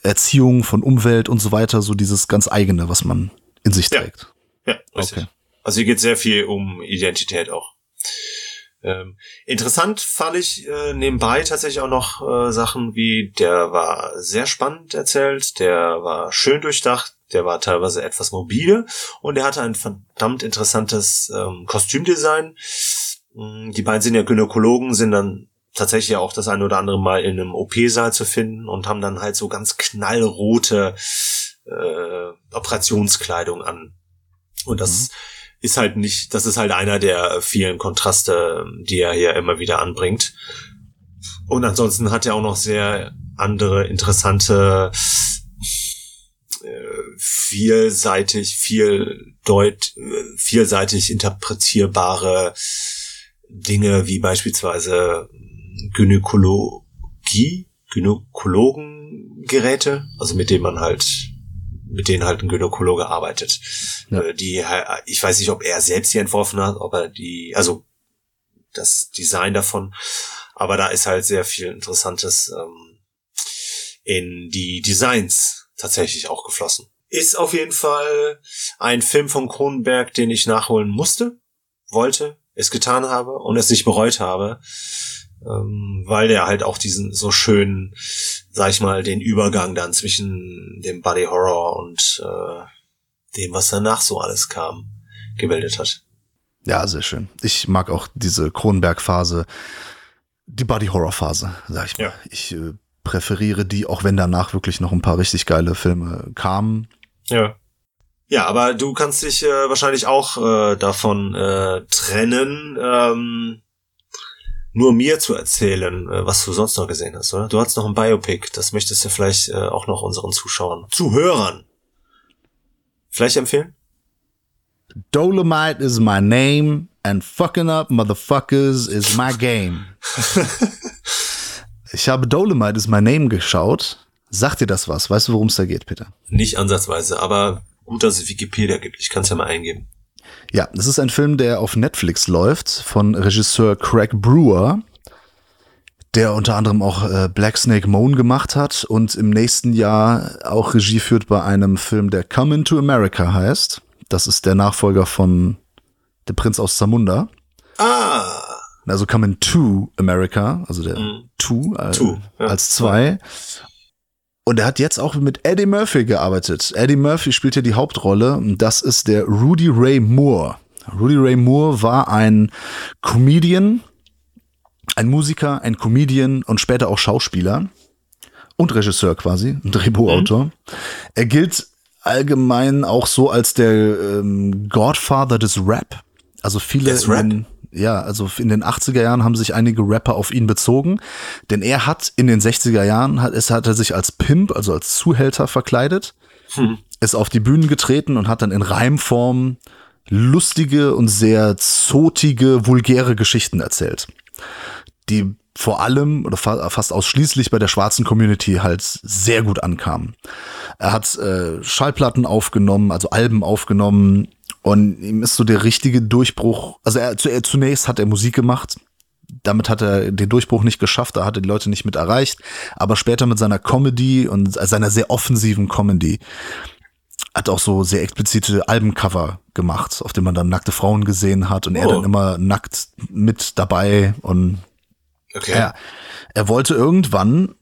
Speaker 1: Erziehung, von Umwelt und so weiter, so dieses ganz eigene, was man in sich trägt.
Speaker 2: Ja, ja richtig. Okay. Also hier geht sehr viel um Identität auch. Ähm, interessant fand ich äh, nebenbei tatsächlich auch noch äh, Sachen wie, der war sehr spannend erzählt, der war schön durchdacht, der war teilweise etwas mobile und er hatte ein verdammt interessantes ähm, Kostümdesign. Mm, die beiden sind ja Gynäkologen, sind dann tatsächlich auch das eine oder andere Mal in einem OP-Saal zu finden und haben dann halt so ganz knallrote äh, Operationskleidung an. Und das mhm ist halt nicht, das ist halt einer der vielen Kontraste, die er hier immer wieder anbringt. Und ansonsten hat er auch noch sehr andere interessante, vielseitig, viel deut, vielseitig interpretierbare Dinge wie beispielsweise Gynäkologie, Gynäkologengeräte, also mit denen man halt mit denen halt ein Gynäkologe arbeitet. Ja. Äh, die, ich weiß nicht, ob er selbst die entworfen hat, ob er die, also das Design davon, aber da ist halt sehr viel Interessantes ähm, in die Designs tatsächlich auch geflossen. Ist auf jeden Fall ein Film von Kronenberg, den ich nachholen musste, wollte, es getan habe und es nicht bereut habe, ähm, weil der halt auch diesen so schönen, sag ich mal, den Übergang dann zwischen dem Body Horror und äh, dem, was danach so alles kam, gebildet hat.
Speaker 1: Ja, sehr schön. Ich mag auch diese Kronenberg-Phase, die Body-Horror-Phase, sag ich mal. Ja. Ich äh, präferiere die, auch wenn danach wirklich noch ein paar richtig geile Filme kamen.
Speaker 2: Ja. Ja, aber du kannst dich äh, wahrscheinlich auch äh, davon äh, trennen, ähm, nur mir zu erzählen, äh, was du sonst noch gesehen hast, oder? Du hast noch ein Biopic, das möchtest du vielleicht äh, auch noch unseren Zuschauern, Zuhörern, vielleicht empfehlen?
Speaker 1: Dolomite is my name and fucking up motherfuckers is my game. ich habe Dolomite is my name geschaut. Sagt dir das was? Weißt du, worum es da geht, Peter?
Speaker 2: Nicht ansatzweise, aber gut, dass es Wikipedia gibt. Ich kann es ja mal eingeben.
Speaker 1: Ja, das ist ein Film, der auf Netflix läuft von Regisseur Craig Brewer, der unter anderem auch äh, Black Snake Moan gemacht hat und im nächsten Jahr auch Regie führt bei einem Film, der Coming to America heißt. Das ist der Nachfolger von Der Prinz aus Zamunda.
Speaker 2: Ah.
Speaker 1: Also Coming to America, also der mm. to, äh, to ja. als zwei. Und er hat jetzt auch mit Eddie Murphy gearbeitet. Eddie Murphy spielt hier die Hauptrolle. Das ist der Rudy Ray Moore. Rudy Ray Moore war ein Comedian, ein Musiker, ein Comedian und später auch Schauspieler und Regisseur quasi, ein Drehbuchautor. Mhm. Er gilt allgemein auch so als der ähm, Godfather des Rap. Also viele
Speaker 2: Rap?
Speaker 1: in, ja, also in den 80er Jahren haben sich einige Rapper auf ihn bezogen, denn er hat in den 60er Jahren hat, es hat er sich als Pimp, also als Zuhälter verkleidet, hm. ist auf die Bühnen getreten und hat dann in Reimform lustige und sehr zotige, vulgäre Geschichten erzählt, die vor allem oder fast ausschließlich bei der schwarzen Community halt sehr gut ankam. Er hat äh, Schallplatten aufgenommen, also Alben aufgenommen und ihm ist so der richtige Durchbruch. Also er, er zunächst hat er Musik gemacht. Damit hat er den Durchbruch nicht geschafft, da hat er die Leute nicht mit erreicht. Aber später mit seiner Comedy und seiner sehr offensiven Comedy hat auch so sehr explizite Albencover gemacht, auf dem man dann nackte Frauen gesehen hat und oh. er dann immer nackt mit dabei und
Speaker 2: Okay.
Speaker 1: Er, er wollte irgendwann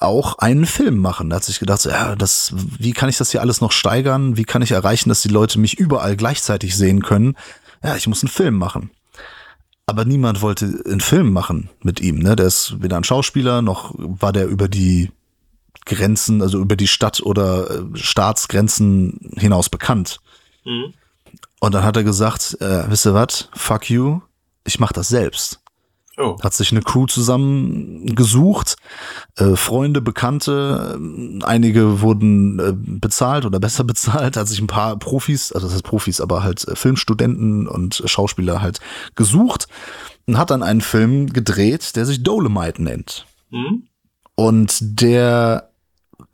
Speaker 1: auch einen Film machen. Da hat sich gedacht, so, ja, das, wie kann ich das hier alles noch steigern? Wie kann ich erreichen, dass die Leute mich überall gleichzeitig sehen können? Ja, ich muss einen Film machen. Aber niemand wollte einen Film machen mit ihm. Ne? Der ist weder ein Schauspieler, noch war der über die Grenzen, also über die Stadt- oder äh, Staatsgrenzen hinaus bekannt. Mhm. Und dann hat er gesagt, äh, wisst ihr was, fuck you, ich mach das selbst. Oh. Hat sich eine Crew zusammengesucht, äh, Freunde, Bekannte, äh, einige wurden äh, bezahlt oder besser bezahlt, hat sich ein paar Profis, also das heißt Profis, aber halt äh, Filmstudenten und Schauspieler halt gesucht und hat dann einen Film gedreht, der sich Dolomite nennt. Mhm. Und der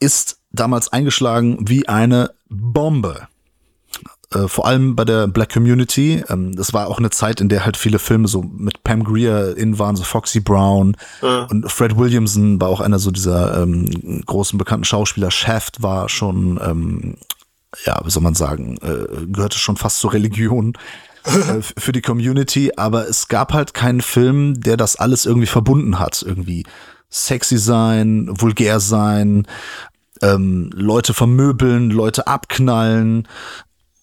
Speaker 1: ist damals eingeschlagen wie eine Bombe äh, vor allem bei der Black Community. Ähm, das war auch eine Zeit, in der halt viele Filme so mit Pam Greer in waren, so Foxy Brown ja. und Fred Williamson war auch einer so dieser ähm, großen bekannten Schauspieler. Shaft war schon, ähm, ja, wie soll man sagen, äh, gehörte schon fast zur Religion äh, für die Community, aber es gab halt keinen Film, der das alles irgendwie verbunden hat, irgendwie sexy sein, vulgär sein, ähm, Leute vermöbeln, Leute abknallen,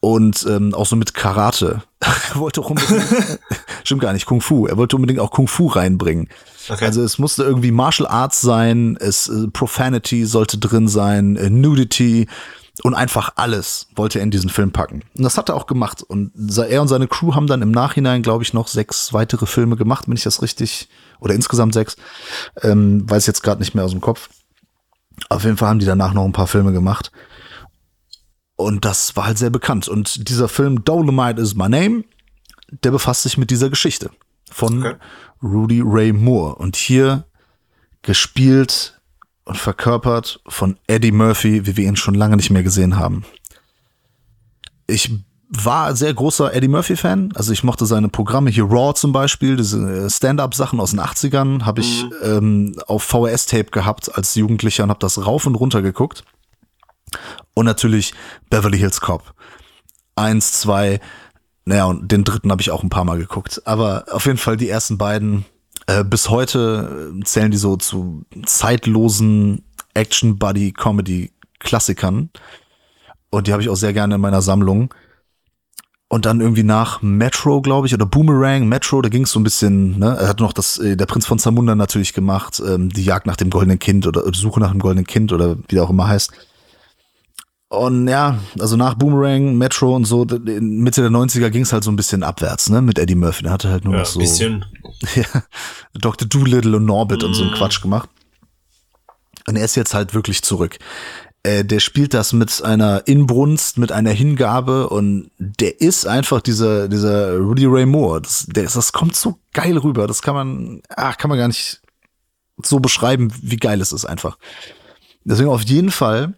Speaker 1: und ähm, auch so mit Karate. er wollte auch unbedingt, stimmt gar nicht, Kung Fu. Er wollte unbedingt auch Kung Fu reinbringen. Okay. Also es musste irgendwie Martial Arts sein, es äh, Profanity sollte drin sein, äh, Nudity und einfach alles wollte er in diesen Film packen. Und das hat er auch gemacht. Und er und seine Crew haben dann im Nachhinein, glaube ich, noch sechs weitere Filme gemacht, wenn ich das richtig, oder insgesamt sechs, ähm, weiß jetzt gerade nicht mehr aus dem Kopf. Auf jeden Fall haben die danach noch ein paar Filme gemacht. Und das war halt sehr bekannt. Und dieser Film Dolomite is My Name, der befasst sich mit dieser Geschichte von okay. Rudy Ray Moore. Und hier gespielt und verkörpert von Eddie Murphy, wie wir ihn schon lange nicht mehr gesehen haben. Ich war sehr großer Eddie Murphy-Fan. Also ich mochte seine Programme hier Raw zum Beispiel, diese Stand-up-Sachen aus den 80ern, habe ich mhm. ähm, auf VHS-Tape gehabt als Jugendlicher und habe das rauf und runter geguckt. Und natürlich Beverly Hills Cop. Eins, zwei, naja, und den dritten habe ich auch ein paar Mal geguckt. Aber auf jeden Fall die ersten beiden, äh, bis heute äh, zählen die so zu zeitlosen Action-Buddy-Comedy-Klassikern. Und die habe ich auch sehr gerne in meiner Sammlung. Und dann irgendwie nach Metro, glaube ich, oder Boomerang, Metro, da ging es so ein bisschen, ne, er hat noch das, äh, der Prinz von Zamunda natürlich gemacht, ähm, die Jagd nach dem goldenen Kind oder Suche nach dem goldenen Kind oder wie der auch immer heißt. Und ja, also nach Boomerang, Metro und so, Mitte der 90er ging es halt so ein bisschen abwärts, ne, mit Eddie Murphy. Der hatte halt nur
Speaker 2: Ja,
Speaker 1: noch so
Speaker 2: bisschen.
Speaker 1: ja, Dr. Doolittle und Norbit und so ein
Speaker 2: Mhm.
Speaker 1: Quatsch gemacht. Und er ist jetzt halt wirklich zurück. Äh, der spielt das mit einer Inbrunst, mit einer Hingabe und der ist einfach dieser, dieser Rudy Ray Moore. Das, der, das kommt so geil rüber. Das kann man, ach, kann man gar nicht so beschreiben, wie geil es ist einfach. Deswegen auf jeden Fall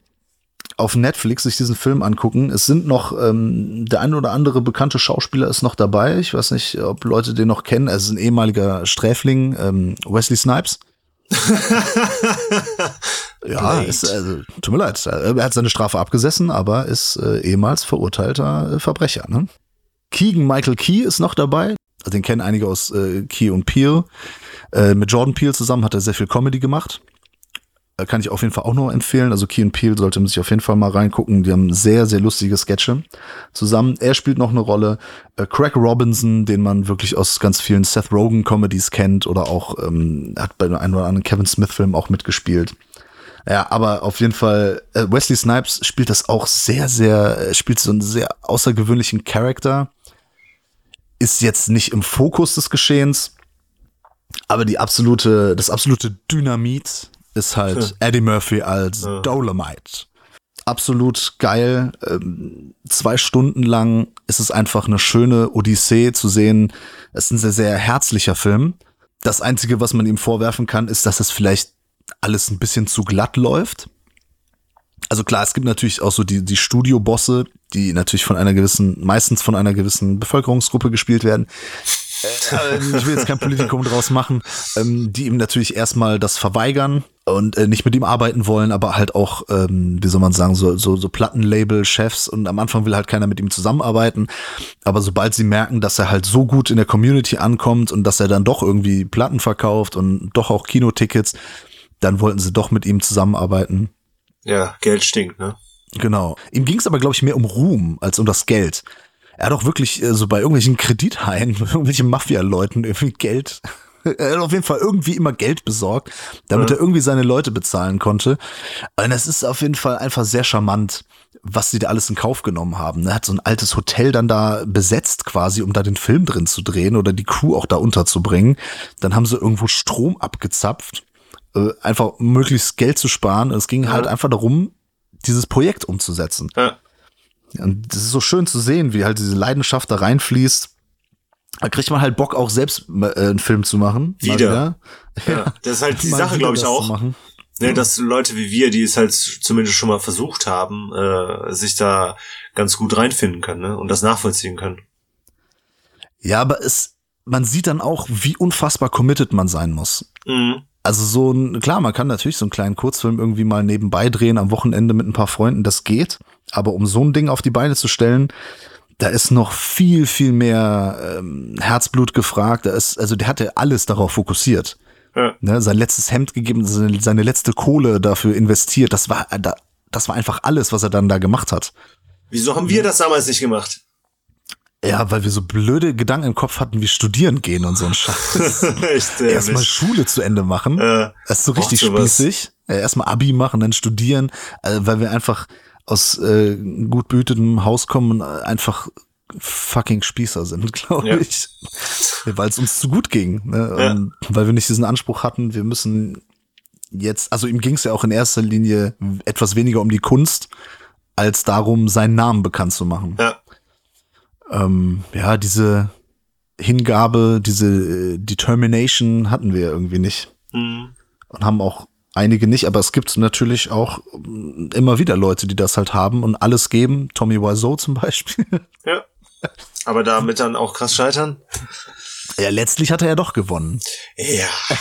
Speaker 1: auf Netflix sich diesen Film angucken. Es sind noch ähm, der ein oder andere bekannte Schauspieler ist noch dabei. Ich weiß nicht, ob Leute den noch kennen. Er ist ein ehemaliger Sträfling, ähm, Wesley Snipes. Ja, ist, also, tut mir leid. Er hat seine Strafe abgesessen, aber ist äh, ehemals verurteilter äh, Verbrecher. Ne? Keegan Michael Key ist noch dabei. Also den kennen einige aus äh, Key und Peele. Äh, mit Jordan Peele zusammen hat er sehr viel Comedy gemacht. Äh, kann ich auf jeden Fall auch nur empfehlen. Also Key und Peele sollte man sich auf jeden Fall mal reingucken. Die haben sehr, sehr lustige Sketche zusammen. Er spielt noch eine Rolle. Äh, Craig Robinson, den man wirklich aus ganz vielen Seth Rogen Comedies kennt oder auch ähm, hat bei einem oder anderen Kevin Smith Film auch mitgespielt. Ja, aber auf jeden Fall, äh, Wesley Snipes spielt das auch sehr, sehr, äh, spielt so einen sehr außergewöhnlichen Charakter. Ist jetzt nicht im Fokus des Geschehens, aber die absolute, das absolute Dynamit ist halt Eddie Murphy als
Speaker 2: Ja.
Speaker 1: Dolomite. Absolut geil. Ähm, zwei Stunden lang ist es einfach eine schöne Odyssee zu sehen. Es ist ein sehr, sehr herzlicher Film. Das Einzige, was man ihm vorwerfen kann, ist, dass es vielleicht alles ein bisschen zu glatt läuft. Also klar, es gibt natürlich auch so die, die Studiobosse, die natürlich von einer gewissen, meistens von einer gewissen Bevölkerungsgruppe gespielt werden. Äh, ich will jetzt kein Politikum draus machen, ähm, die ihm natürlich erstmal das verweigern und äh, nicht mit ihm arbeiten wollen, aber halt auch, ähm, wie soll man sagen, so, so, so Plattenlabel-Chefs und am Anfang will halt keiner mit ihm zusammenarbeiten. Aber sobald sie merken, dass er halt so gut in der Community ankommt und dass er dann doch irgendwie Platten verkauft und doch auch Kinotickets, dann wollten sie doch mit ihm zusammenarbeiten.
Speaker 2: Ja, Geld stinkt, ne?
Speaker 1: Genau. Ihm ging es aber, glaube ich, mehr um Ruhm als um das Geld. Er hat auch wirklich äh, so bei irgendwelchen Kredithaien, irgendwelchen Mafia-Leuten irgendwie Geld. Er hat auf jeden Fall irgendwie immer Geld besorgt, damit
Speaker 2: Ja.
Speaker 1: er irgendwie seine Leute bezahlen konnte. Und es ist auf jeden Fall einfach sehr charmant, was sie da alles in Kauf genommen haben. Er hat so ein altes Hotel dann da besetzt quasi, um da den Film drin zu drehen oder die Crew auch da unterzubringen. Dann haben sie irgendwo Strom abgezapft, äh, einfach möglichst Geld zu sparen. Und es ging halt einfach darum, dieses Projekt umzusetzen.
Speaker 2: Ja.
Speaker 1: Und das ist so schön zu sehen, wie halt diese Leidenschaft da reinfließt. Da kriegt man halt Bock, auch selbst äh, einen Film zu machen. Mal
Speaker 2: Wieder. ja. Das ist halt die Sache,
Speaker 1: wieder
Speaker 2: glaube ich, auch. Ne, dass Leute wie wir, die es halt zumindest schon mal versucht haben, äh, sich da ganz gut reinfinden können ne? und das nachvollziehen können.
Speaker 1: Ja, aber es, man sieht dann auch, wie unfassbar committed man sein muss.
Speaker 2: Mhm.
Speaker 1: Also so ein, klar, man kann natürlich so einen kleinen Kurzfilm irgendwie mal nebenbei drehen am Wochenende mit ein paar Freunden, das geht. Aber um so ein Ding auf die Beine zu stellen, da ist noch viel, viel mehr ähm, Herzblut gefragt. Da ist, also der hatte alles darauf fokussiert.
Speaker 2: Ja.
Speaker 1: Ne, sein letztes Hemd gegeben, seine, seine letzte Kohle dafür investiert. Das war, da- das war einfach alles, was er dann da gemacht hat.
Speaker 2: Wieso haben wir das damals nicht gemacht?
Speaker 1: Ja, weil wir so blöde Gedanken im Kopf hatten, wie studieren gehen und so ein Scheiß. Erstmal. Schule zu Ende machen.
Speaker 2: Äh,
Speaker 1: Das ist so richtig spießig. Erstmal Abi machen, dann studieren, äh, weil wir einfach aus äh, gut behütetem Haus kommen und einfach fucking Spießer sind, glaube
Speaker 2: Ja.
Speaker 1: ich. Weil es uns zu gut ging. Ne?
Speaker 2: Ja.
Speaker 1: Und weil wir nicht diesen Anspruch hatten, wir müssen jetzt, also ihm ging es ja auch in erster Linie etwas weniger um die Kunst, als darum, seinen Namen bekannt zu machen.
Speaker 2: Ja.
Speaker 1: Ähm, ja, diese Hingabe, diese äh, Determination hatten wir irgendwie nicht
Speaker 2: Mhm.
Speaker 1: und haben auch einige nicht, aber es gibt natürlich auch mm, immer wieder Leute, die das halt haben und alles geben. Tommy Wiseau zum Beispiel.
Speaker 2: Ja. Aber damit dann auch krass scheitern?
Speaker 1: ja, letztlich hat er ja doch gewonnen.
Speaker 2: Ja.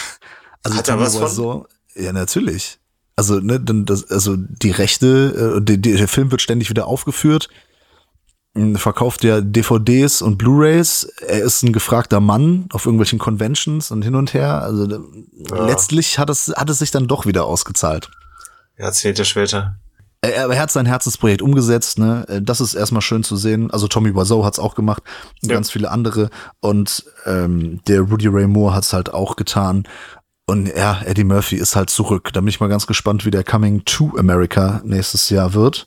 Speaker 1: Also
Speaker 2: Hat er was von?
Speaker 1: Wiseau, ja, natürlich. also ne, dann das, also die Rechte, äh, die, die, der Film wird ständig wieder aufgeführt, verkauft ja DVDs und Blu-rays. Er ist ein gefragter Mann auf irgendwelchen Conventions und hin und her. Also
Speaker 2: Ja.
Speaker 1: letztlich hat es hat es sich dann doch wieder ausgezahlt.
Speaker 2: Jahrzehnte später.
Speaker 1: Er, er hat sein Herzensprojekt umgesetzt, ne? Das ist erstmal schön zu sehen. Also Tommy Wiseau hat's auch gemacht, und
Speaker 2: Ja.
Speaker 1: ganz viele andere. Und ähm, der Rudy Ray Moore hat's halt auch getan. Und ja, Eddie Murphy ist halt zurück. Da bin ich mal ganz gespannt, wie der Coming to America nächstes Jahr wird.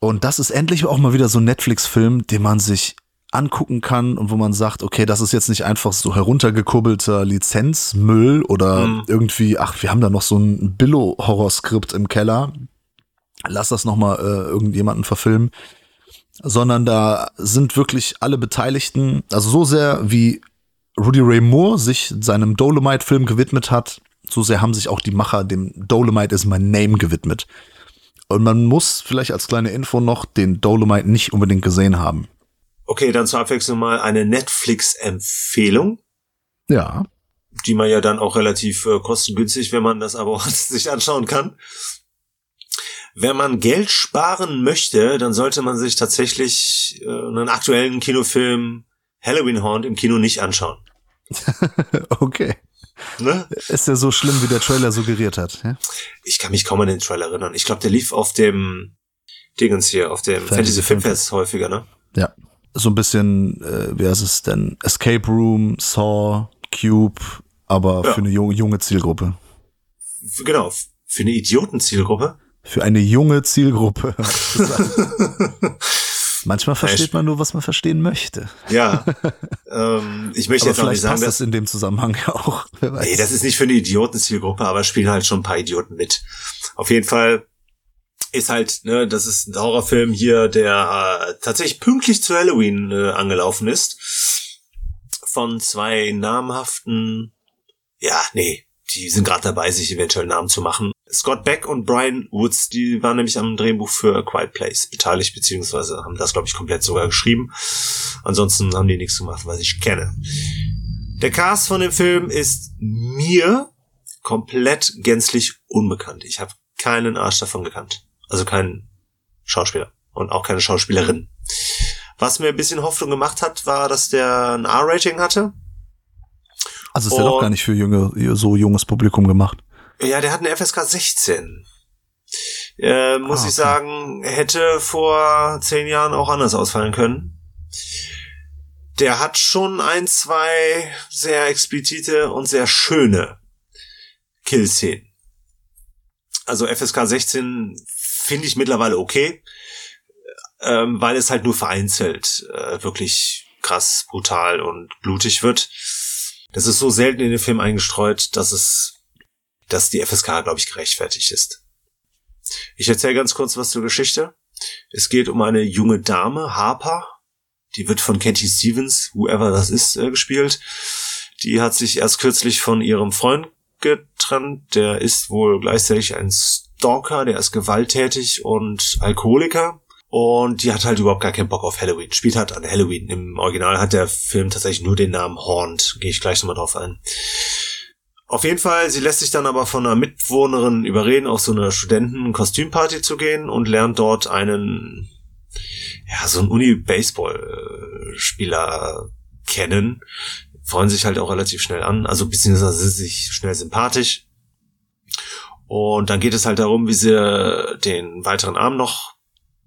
Speaker 1: Und das ist endlich auch mal wieder so ein Netflix-Film, den man sich angucken kann und wo man sagt, okay, das ist jetzt nicht einfach so heruntergekurbelter Lizenzmüll oder
Speaker 2: Mhm.
Speaker 1: irgendwie, ach, wir haben da noch so ein Billo-Horrorskript im Keller. Lass das noch mal äh, irgendjemanden verfilmen. Sondern da sind wirklich alle Beteiligten, also so sehr wie Rudy Ray Moore sich seinem Dolomite-Film gewidmet hat, so sehr haben sich auch die Macher dem Dolomite is my name gewidmet. Und man muss vielleicht als kleine Info noch den Dolomite nicht unbedingt gesehen haben.
Speaker 2: Okay, dann zur Abwechslung mal eine Netflix-Empfehlung,
Speaker 1: Ja.
Speaker 2: die man ja dann auch relativ äh, kostengünstig, wenn man das Abo hat, sich anschauen kann. Wenn man Geld sparen möchte, dann sollte man sich tatsächlich äh, einen aktuellen Kinofilm Halloween Haunt im Kino nicht anschauen.
Speaker 1: Okay.
Speaker 2: Ne?
Speaker 1: Ist ja so schlimm, wie der Trailer suggeriert hat. Ja?
Speaker 2: Ich kann mich kaum an den Trailer erinnern. Ich glaube, der lief auf dem Dingens hier, auf dem
Speaker 1: Fantasy
Speaker 2: Fantasy Filmfest häufiger, ne?
Speaker 1: Ja. So ein bisschen, äh, wie heißt es denn? Escape Room, Saw, Cube, aber
Speaker 2: Ja.
Speaker 1: für eine junge, junge Zielgruppe.
Speaker 2: Genau, für eine Idiotenzielgruppe.
Speaker 1: Für eine junge Zielgruppe. Manchmal versteht man nur, was man verstehen möchte.
Speaker 2: Ja. ähm, ich möchte
Speaker 1: Aber
Speaker 2: jetzt auch nicht sagen,
Speaker 1: passt
Speaker 2: dass
Speaker 1: das in dem Zusammenhang ja auch. Wer weiß.
Speaker 2: Nee, das ist nicht für eine Idiotenzielgruppe, aber spielen halt schon ein paar Idioten mit. Auf jeden Fall ist halt, ne, das ist ein Horrorfilm hier, der äh, tatsächlich pünktlich zu Halloween äh, angelaufen ist. Von zwei namhaften, ja, nee, die sind gerade dabei, sich eventuell Namen zu machen. Scott Beck und Brian Woods, die waren nämlich am Drehbuch für A Quiet Place beteiligt, beziehungsweise haben das, glaube ich, komplett sogar geschrieben. Ansonsten haben die nichts gemacht, was ich kenne. Der Cast von dem Film ist mir komplett gänzlich unbekannt. Ich habe keinen Arsch davon gekannt. Also keinen Schauspieler und auch keine Schauspielerin. Was mir ein bisschen Hoffnung gemacht hat, war, dass der ein R-Rating hatte.
Speaker 1: also ist ja doch gar nicht für junge, so junges Publikum gemacht.
Speaker 2: Ja, der hat eine FSK 16. Äh, muss
Speaker 1: Ah,
Speaker 2: ich
Speaker 1: okay.
Speaker 2: sagen, hätte vor zehn Jahren auch anders ausfallen können. Der hat schon ein, zwei sehr explizite und sehr schöne Killszenen. Also FSK 16 finde ich mittlerweile okay, ähm, weil es halt nur vereinzelt äh, wirklich krass, brutal und blutig wird. Das ist so selten in den Film eingestreut, dass es, dass die FSK, glaube ich, gerechtfertigt ist. Ich erzähle ganz kurz was zur Geschichte. Es geht um eine junge Dame, Harper. Die wird von Katie Stevens, whoever das ist, äh, gespielt. Die hat sich erst kürzlich von ihrem Freund getrennt. Der ist wohl gleichzeitig ein Stalker, der ist gewalttätig und Alkoholiker. Und die hat halt überhaupt gar keinen Bock auf Halloween. Spielt halt an Halloween. Im Original hat der Film tatsächlich nur den Namen Haunt. Gehe ich gleich nochmal drauf ein. Auf jeden Fall, sie lässt sich dann aber von einer Mitbewohnerin überreden, auf so eine Studenten-Kostümparty zu gehen und lernt dort einen, ja, so einen Uni-Baseball-Spieler kennen. Freuen sich halt auch relativ schnell an, also beziehungsweise sind sich schnell sympathisch. Und dann geht es halt darum, wie sie den weiteren Abend noch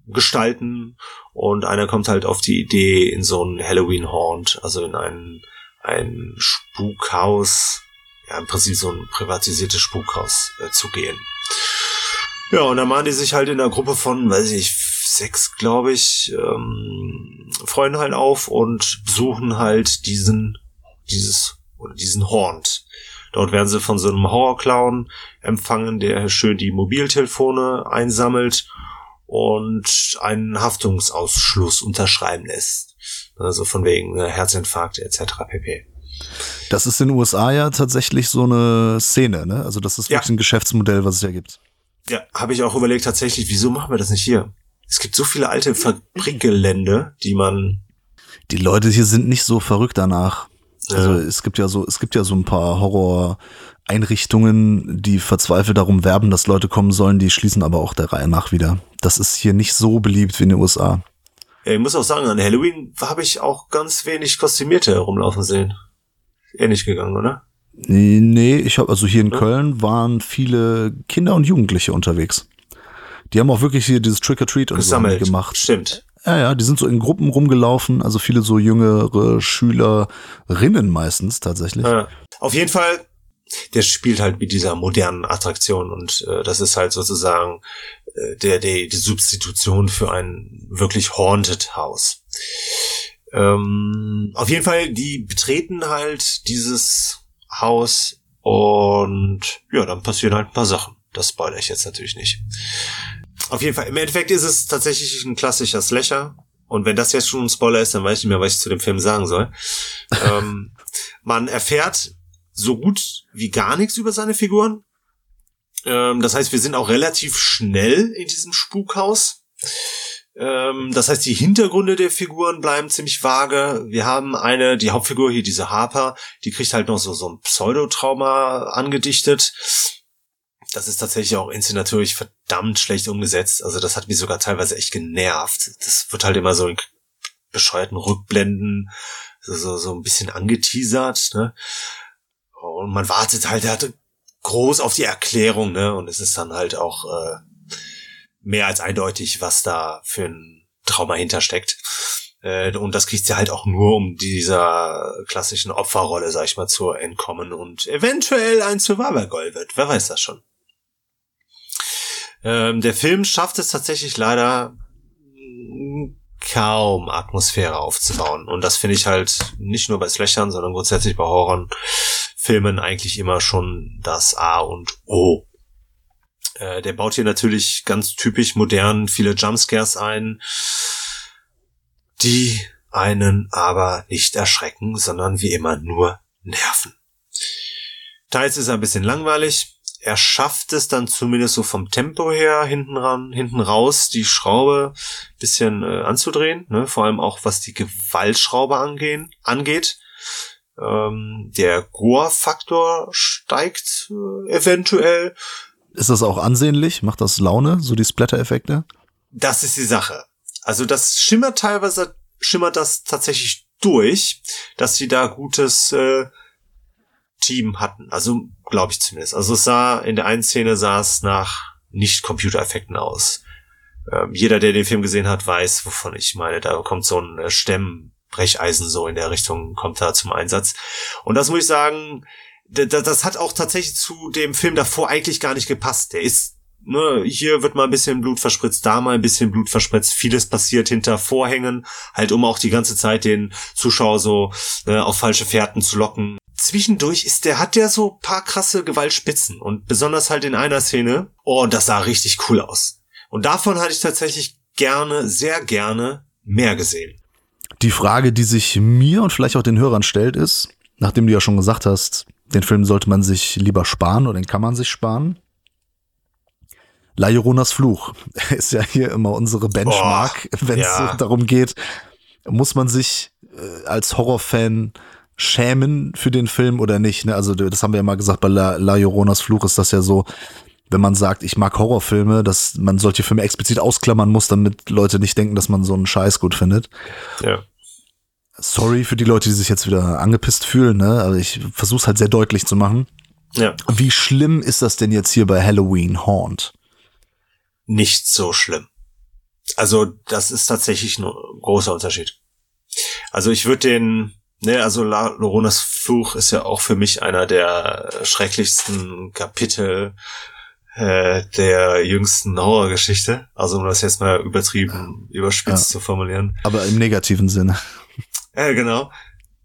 Speaker 2: gestalten. Und einer kommt halt auf die Idee, in so ein Halloween-Haunt, also in ein, ein Spukhaus, ja, im Prinzip so ein privatisiertes Spukhaus äh, zu gehen. Ja, und dann machen die sich halt in einer Gruppe von, weiß ich, sechs, glaube ich, ähm, Freunden halt auf und besuchen halt diesen, dieses, oder diesen Haunt. Dort werden sie von so einem Horrorclown empfangen, der schön die Mobiltelefone einsammelt und einen Haftungsausschluss unterschreiben lässt. Also von wegen äh, Herzinfarkt etc. pp.
Speaker 1: Das ist in den USA ja tatsächlich so eine Szene, ne? Also das ist
Speaker 2: Ja.
Speaker 1: wirklich ein Geschäftsmodell, was es ja gibt.
Speaker 2: Ja, habe ich auch überlegt, tatsächlich, wieso machen wir das nicht hier? Es gibt so viele alte Fabrikgelände, die man.
Speaker 1: Die Leute hier sind nicht so verrückt danach.
Speaker 2: Ja.
Speaker 1: Also es gibt ja so, es gibt ja so ein paar Horror Einrichtungen, die verzweifelt darum werben, dass Leute kommen sollen, die schließen aber auch der Reihe nach wieder. Das ist hier nicht so beliebt wie in den USA.
Speaker 2: Ich muss auch sagen, an Halloween habe ich auch ganz wenig Kostümierte herumlaufen sehen. Ähnlich gegangen, oder?
Speaker 1: Nee, ich habe also hier in ja. Köln waren viele Kinder und Jugendliche unterwegs. Die haben auch wirklich hier dieses Trick or Treat und
Speaker 2: Gesammelt.
Speaker 1: so gemacht.
Speaker 2: Stimmt.
Speaker 1: Ja, ja, die sind so in Gruppen rumgelaufen, also viele so jüngere Schülerinnen meistens tatsächlich. Ja.
Speaker 2: Auf jeden Fall der spielt halt mit dieser modernen Attraktion und äh, das ist halt sozusagen äh, der, der die Substitution für ein wirklich haunted Haus. Ähm, auf jeden Fall, die betreten halt dieses Haus und ja, dann passieren halt ein paar Sachen. Das spoilere ich jetzt natürlich nicht. Auf jeden Fall, im Endeffekt ist es tatsächlich ein klassischer Slasher. Und wenn das jetzt schon ein Spoiler ist, dann weiß ich nicht mehr, was ich zu dem Film sagen soll. ähm, man erfährt so gut wie gar nichts über seine Figuren. Ähm, das heißt, wir sind auch relativ schnell in diesem Spukhaus. Ähm, das heißt, die Hintergründe der Figuren bleiben ziemlich vage. Wir haben eine, die Hauptfigur hier, diese Harper, die kriegt halt noch so, so ein Pseudotrauma angedichtet. Das ist tatsächlich auch inszenatorisch verdammt schlecht umgesetzt. Also das hat mich sogar teilweise echt genervt. Das wird halt immer so in bescheuerten Rückblenden so, so, so ein bisschen angeteasert. Ne? Und man wartet halt, halt groß auf die Erklärung, ne? Und es ist dann halt auch äh, mehr als eindeutig, was da für ein Trauma hintersteckt. Äh, und das kriegt sie halt auch nur, um dieser klassischen Opferrolle, sag ich mal, zu entkommen und eventuell ein Survivor-Goal wird. Wer weiß das schon. Ähm, der Film schafft es tatsächlich leider kaum Atmosphäre aufzubauen. Und das finde ich halt nicht nur bei Slashern, sondern grundsätzlich bei Horrorn Filmen eigentlich immer schon das A und O. Äh, der baut hier natürlich ganz typisch modern viele Jumpscares ein, die einen aber nicht erschrecken, sondern wie immer nur nerven. Teils ist er ein bisschen langweilig. Er schafft es dann zumindest so vom Tempo her hinten ran, hinten raus, die Schraube bisschen äh, anzudrehen, ne? vor allem auch was die Gewaltschraube angehen, angeht. Ähm, der Gore-Faktor steigt äh, eventuell.
Speaker 1: Ist das auch ansehnlich? Macht das Laune, so die Splatter-Effekte?
Speaker 2: Das ist die Sache. Also das schimmert teilweise, schimmert das tatsächlich durch, dass sie da gutes äh, Team hatten. Also glaube ich zumindest. Also es sah, in der einen Szene sah es nach nicht Computereffekten aus. Ähm, jeder, der den Film gesehen hat, weiß, wovon ich meine. Da kommt so ein äh, Stemm Brecheisen so in der Richtung kommt da zum Einsatz. Und das muss ich sagen, das hat auch tatsächlich zu dem Film davor eigentlich gar nicht gepasst. Der ist, ne, hier wird mal ein bisschen Blut verspritzt, da mal ein bisschen Blut verspritzt, vieles passiert hinter Vorhängen, halt um auch die ganze Zeit den Zuschauer so ne, auf falsche Fährten zu locken. Zwischendurch ist der, hat der so paar krasse Gewaltspitzen und besonders halt in einer Szene, oh, das sah richtig cool aus. Und davon hatte ich tatsächlich gerne, sehr gerne mehr gesehen.
Speaker 1: Die Frage, die sich mir und vielleicht auch den Hörern stellt, ist, nachdem du ja schon gesagt hast, den Film sollte man sich lieber sparen oder den kann man sich sparen. La Lloronas Fluch ist ja hier immer unsere Benchmark, wenn es ja. darum geht, muss man sich äh, als Horrorfan schämen für den Film oder nicht. Ne? Also das haben wir ja mal gesagt, bei La, La Lloronas Fluch ist das ja so, wenn man sagt, ich mag Horrorfilme, dass man solche Filme explizit ausklammern muss, damit Leute nicht denken, dass man so einen Scheiß gut findet.
Speaker 2: Ja.
Speaker 1: Sorry für die Leute, die sich jetzt wieder angepisst fühlen, ne? Aber ich versuche es halt sehr deutlich zu machen.
Speaker 2: Ja.
Speaker 1: Wie schlimm ist das denn jetzt hier bei Halloween Haunt?
Speaker 2: Nicht so schlimm. Also, das ist tatsächlich ein großer Unterschied. Also, ich würde den, ne, also La Loronas Fluch ist ja auch für mich einer der schrecklichsten Kapitel äh, der jüngsten Horrorgeschichte. Also, um das jetzt mal übertrieben, überspitzt ja. zu formulieren.
Speaker 1: Aber im negativen Sinne.
Speaker 2: Äh, genau.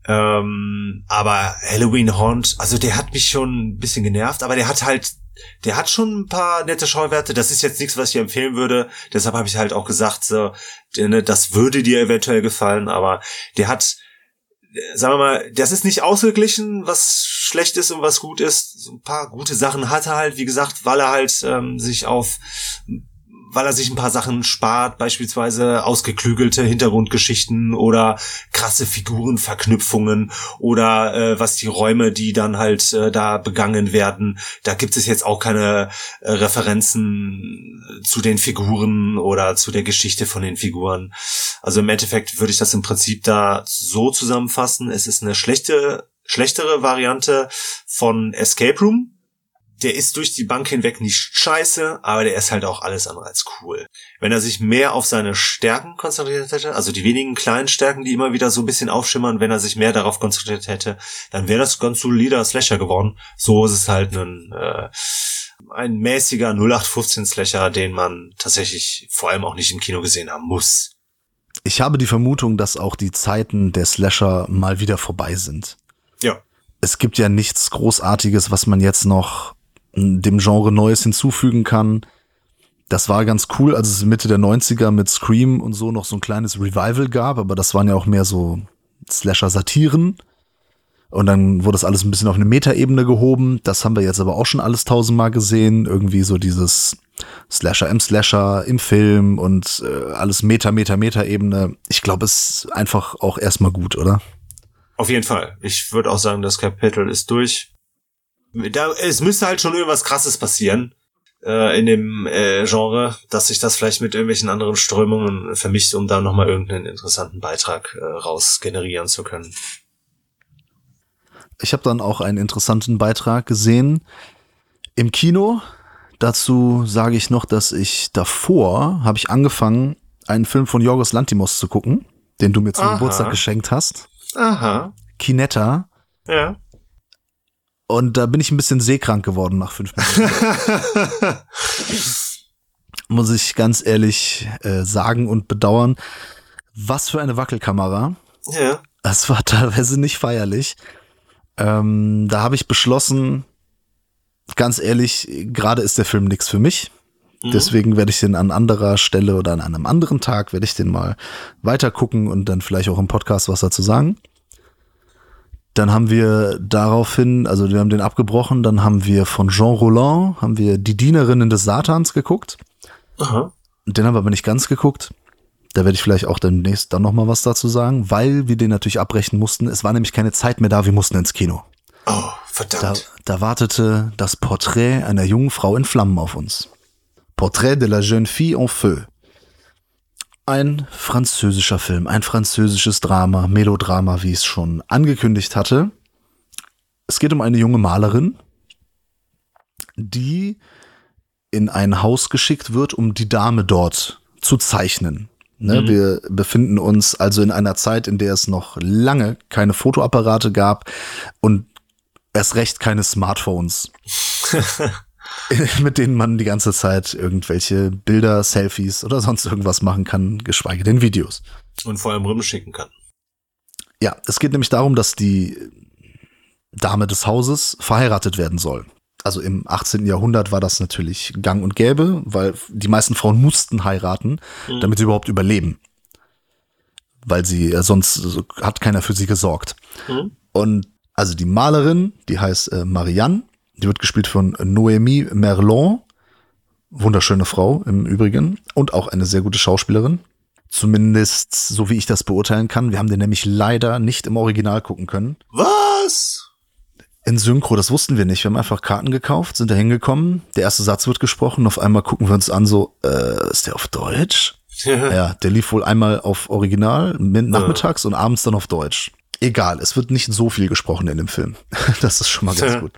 Speaker 2: Ähm, aber Halloween Haunt, also der hat mich schon ein bisschen genervt, aber der hat halt, der hat schon ein paar nette Schauwerte. Das ist jetzt nichts, was ich empfehlen würde. Deshalb habe ich halt auch gesagt, so, ne, das würde dir eventuell gefallen, aber der hat, sagen wir mal, das ist nicht ausgeglichen, was schlecht ist und was gut ist. So ein paar gute Sachen hat er halt, wie gesagt, weil er halt ähm, sich auf weil er sich ein paar Sachen spart, beispielsweise ausgeklügelte Hintergrundgeschichten oder krasse Figurenverknüpfungen oder äh, was die Räume, die dann halt äh, da begangen werden, da gibt es jetzt auch keine äh, Referenzen zu den Figuren oder zu der Geschichte von den Figuren. Also im Endeffekt würde ich das im Prinzip da so zusammenfassen. Es ist eine schlechte, schlechtere Variante von Escape Room der ist durch die Bank hinweg nicht scheiße, aber der ist halt auch alles andere als cool. Wenn er sich mehr auf seine Stärken konzentriert hätte, also die wenigen kleinen Stärken, die immer wieder so ein bisschen aufschimmern, wenn er sich mehr darauf konzentriert hätte, dann wäre das ganz solider Slasher geworden. So ist es halt ein, äh, ein mäßiger 0815 Slasher, den man tatsächlich vor allem auch nicht im Kino gesehen haben muss.
Speaker 1: Ich habe die Vermutung, dass auch die Zeiten der Slasher mal wieder vorbei sind.
Speaker 2: Ja.
Speaker 1: Es gibt ja nichts Großartiges, was man jetzt noch dem Genre Neues hinzufügen kann. Das war ganz cool, als es Mitte der 90er mit Scream und so noch so ein kleines Revival gab, aber das waren ja auch mehr so Slasher-Satiren. Und dann wurde das alles ein bisschen auf eine Metaebene gehoben. Das haben wir jetzt aber auch schon alles tausendmal gesehen. Irgendwie so dieses Slasher im Slasher im Film und äh, alles Meta, Meta, Meta-Ebene. Ich glaube, es ist einfach auch erstmal gut, oder?
Speaker 2: Auf jeden Fall. Ich würde auch sagen, das Kapitel ist durch da, es müsste halt schon irgendwas krasses passieren äh, in dem äh, Genre, dass sich das vielleicht mit irgendwelchen anderen Strömungen vermischt, um da nochmal irgendeinen interessanten Beitrag äh, raus generieren zu können.
Speaker 1: Ich habe dann auch einen interessanten Beitrag gesehen im Kino. Dazu sage ich noch, dass ich davor habe ich angefangen, einen Film von Jorgos Lantimos zu gucken, den du mir zum Aha. Geburtstag geschenkt hast.
Speaker 2: Aha.
Speaker 1: Kinetta.
Speaker 2: Ja.
Speaker 1: Und da bin ich ein bisschen seekrank geworden nach fünf Minuten. Muss ich ganz ehrlich äh, sagen und bedauern. Was für eine Wackelkamera.
Speaker 2: Ja.
Speaker 1: Das war teilweise nicht feierlich. Ähm, da habe ich beschlossen, ganz ehrlich, gerade ist der Film nichts für mich. Mhm. Deswegen werde ich den an anderer Stelle oder an einem anderen Tag werde ich den mal weiter gucken und dann vielleicht auch im Podcast was dazu sagen. Dann haben wir daraufhin, also wir haben den abgebrochen, dann haben wir von Jean Roland, haben wir Die Dienerinnen des Satans geguckt.
Speaker 2: Aha.
Speaker 1: Den haben wir aber nicht ganz geguckt. Da werde ich vielleicht auch demnächst dann nochmal was dazu sagen, weil wir den natürlich abbrechen mussten. Es war nämlich keine Zeit mehr da, wir mussten ins Kino.
Speaker 2: Oh, verdammt.
Speaker 1: Da, da wartete das Porträt einer jungen Frau in Flammen auf uns. Portrait de la jeune fille en feu ein französischer Film, ein französisches Drama, Melodrama, wie ich es schon angekündigt hatte. Es geht um eine junge Malerin, die in ein Haus geschickt wird, um die Dame dort zu zeichnen. Ne, mhm. Wir befinden uns also in einer Zeit, in der es noch lange keine Fotoapparate gab und erst recht keine Smartphones. mit denen man die ganze Zeit irgendwelche Bilder, Selfies oder sonst irgendwas machen kann, geschweige denn Videos.
Speaker 2: Und vor allem rumschicken kann.
Speaker 1: Ja, es geht nämlich darum, dass die Dame des Hauses verheiratet werden soll. Also im 18. Jahrhundert war das natürlich gang und gäbe, weil die meisten Frauen mussten heiraten, mhm. damit sie überhaupt überleben. Weil sie, äh, sonst hat keiner für sie gesorgt. Mhm. Und also die Malerin, die heißt äh, Marianne, die wird gespielt von Noémie Merlon. Wunderschöne Frau im Übrigen. Und auch eine sehr gute Schauspielerin. Zumindest so wie ich das beurteilen kann. Wir haben den nämlich leider nicht im Original gucken können.
Speaker 2: Was?
Speaker 1: In Synchro, das wussten wir nicht. Wir haben einfach Karten gekauft, sind da hingekommen. Der erste Satz wird gesprochen. Auf einmal gucken wir uns an, so, äh, ist der auf Deutsch? ja, der lief wohl einmal auf Original, nachmittags und abends dann auf Deutsch. Egal, es wird nicht so viel gesprochen in dem Film. Das ist schon mal ganz gut.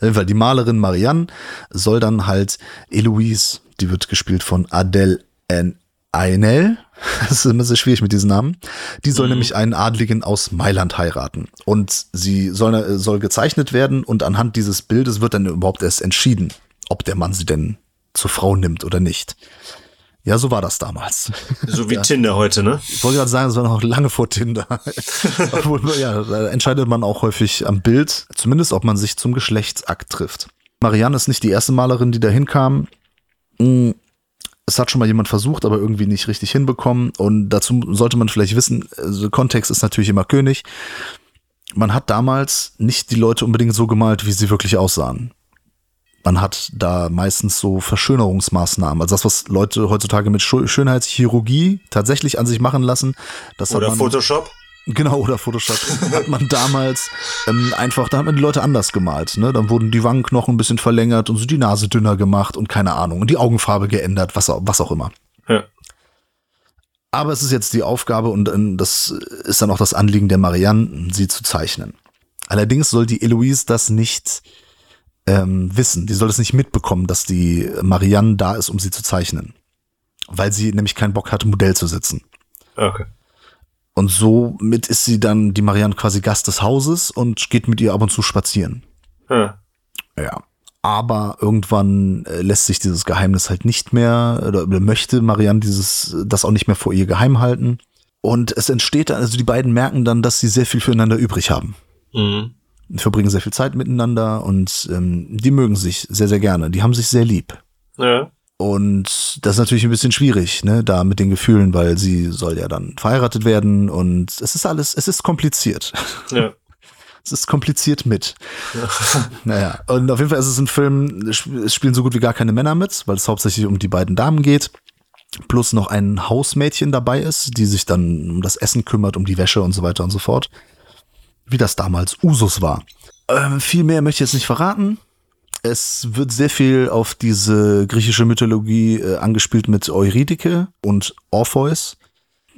Speaker 1: Weil die Malerin Marianne soll dann halt Eloise, die wird gespielt von Adele N. Ainel, das ist immer sehr schwierig mit diesen Namen, die soll mhm. nämlich einen Adligen aus Mailand heiraten. Und sie soll, soll gezeichnet werden und anhand dieses Bildes wird dann überhaupt erst entschieden, ob der Mann sie denn zur Frau nimmt oder nicht. Ja, so war das damals.
Speaker 2: So wie ja. Tinder heute, ne?
Speaker 1: Ich wollte gerade sagen, es war noch lange vor Tinder. Obwohl, ja, da entscheidet man auch häufig am Bild, zumindest ob man sich zum Geschlechtsakt trifft. Marianne ist nicht die erste Malerin, die da hinkam. Hm, es hat schon mal jemand versucht, aber irgendwie nicht richtig hinbekommen. Und dazu sollte man vielleicht wissen, also Kontext ist natürlich immer König. Man hat damals nicht die Leute unbedingt so gemalt, wie sie wirklich aussahen Man hat da meistens so Verschönerungsmaßnahmen. Also das, was Leute heutzutage mit Schönheitschirurgie tatsächlich an sich machen lassen. Das
Speaker 2: Oder Photoshop.
Speaker 1: Genau, oder Photoshop. hat man damals ähm, einfach, da hat man die Leute anders gemalt. Ne? Dann wurden die Wangenknochen ein bisschen verlängert und so die Nase dünner gemacht und keine Ahnung. Und die Augenfarbe geändert, was, was auch immer. Ja. Aber es ist jetzt die Aufgabe und äh, das ist dann auch das Anliegen der Marianne, sie zu zeichnen. Allerdings soll die Eloise das nicht ähm, wissen. Die soll das nicht mitbekommen, dass die Marianne da ist, um sie zu zeichnen. Weil sie nämlich keinen Bock hatte, Modell zu sitzen.
Speaker 2: Okay.
Speaker 1: Und somit ist sie dann die Marianne quasi Gast des Hauses und geht mit ihr ab und zu spazieren. Ja. Ja. Aber irgendwann äh, lässt sich dieses Geheimnis halt nicht mehr oder, oder möchte Marianne dieses das auch nicht mehr vor ihr geheim halten. Und es entsteht dann, also die beiden merken dann, dass sie sehr viel füreinander übrig haben. Mhm. Verbringen sehr viel Zeit miteinander und ähm, die mögen sich sehr, sehr gerne. Die haben sich sehr lieb. Ja. Und das ist natürlich ein bisschen schwierig, ne, da mit den Gefühlen, weil sie soll ja dann verheiratet werden und es ist alles, es ist kompliziert. Ja. Es ist kompliziert mit. Ja. Naja, und auf jeden Fall ist es ein Film, es spielen so gut wie gar keine Männer mit, weil es hauptsächlich um die beiden Damen geht. Plus noch ein Hausmädchen dabei ist, die sich dann um das Essen kümmert, um die Wäsche und so weiter und so fort. Wie das damals Usus war. Ähm, viel mehr möchte ich jetzt nicht verraten. Es wird sehr viel auf diese griechische Mythologie äh, angespielt mit Eurydike und Orpheus.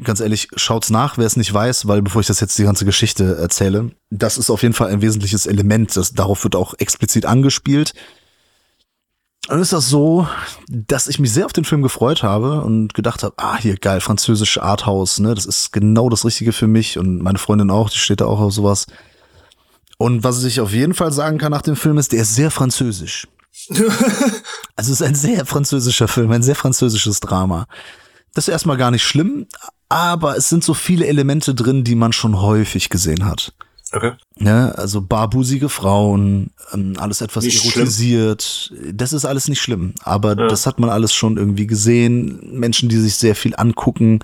Speaker 1: Ganz ehrlich, schaut's nach, wer es nicht weiß, weil bevor ich das jetzt die ganze Geschichte erzähle, das ist auf jeden Fall ein wesentliches Element. Das, darauf wird auch explizit angespielt. Und ist das so, dass ich mich sehr auf den Film gefreut habe und gedacht habe, ah, hier geil, französische Arthouse, ne, das ist genau das Richtige für mich und meine Freundin auch, die steht da auch auf sowas. Und was ich auf jeden Fall sagen kann nach dem Film ist, der ist sehr französisch. also es ist ein sehr französischer Film, ein sehr französisches Drama. Das ist erstmal gar nicht schlimm, aber es sind so viele Elemente drin, die man schon häufig gesehen hat. Okay. Ja, also barbusige Frauen, ähm, alles etwas nicht erotisiert. Schlimm. Das ist alles nicht schlimm, aber ja. das hat man alles schon irgendwie gesehen. Menschen, die sich sehr viel angucken,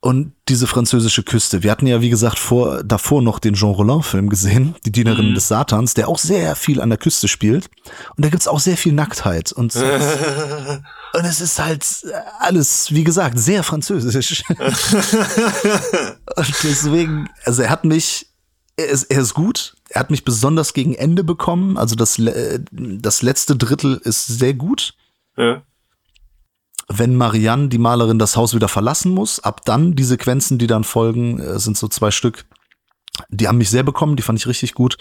Speaker 1: und diese französische Küste. Wir hatten ja, wie gesagt, vor, davor noch den Jean Rollin-Film gesehen, Die Dienerin mhm. des Satans, der auch sehr viel an der Küste spielt. Und da gibt's auch sehr viel Nacktheit. Und, und es ist halt alles, wie gesagt, sehr französisch. und deswegen, also er hat mich, er ist, er ist gut. Er hat mich besonders gegen Ende bekommen. Also das, das letzte Drittel ist sehr gut. Ja wenn Marianne, die Malerin, das Haus wieder verlassen muss, ab dann die Sequenzen, die dann folgen, äh, sind so zwei Stück, die haben mich sehr bekommen, die fand ich richtig gut.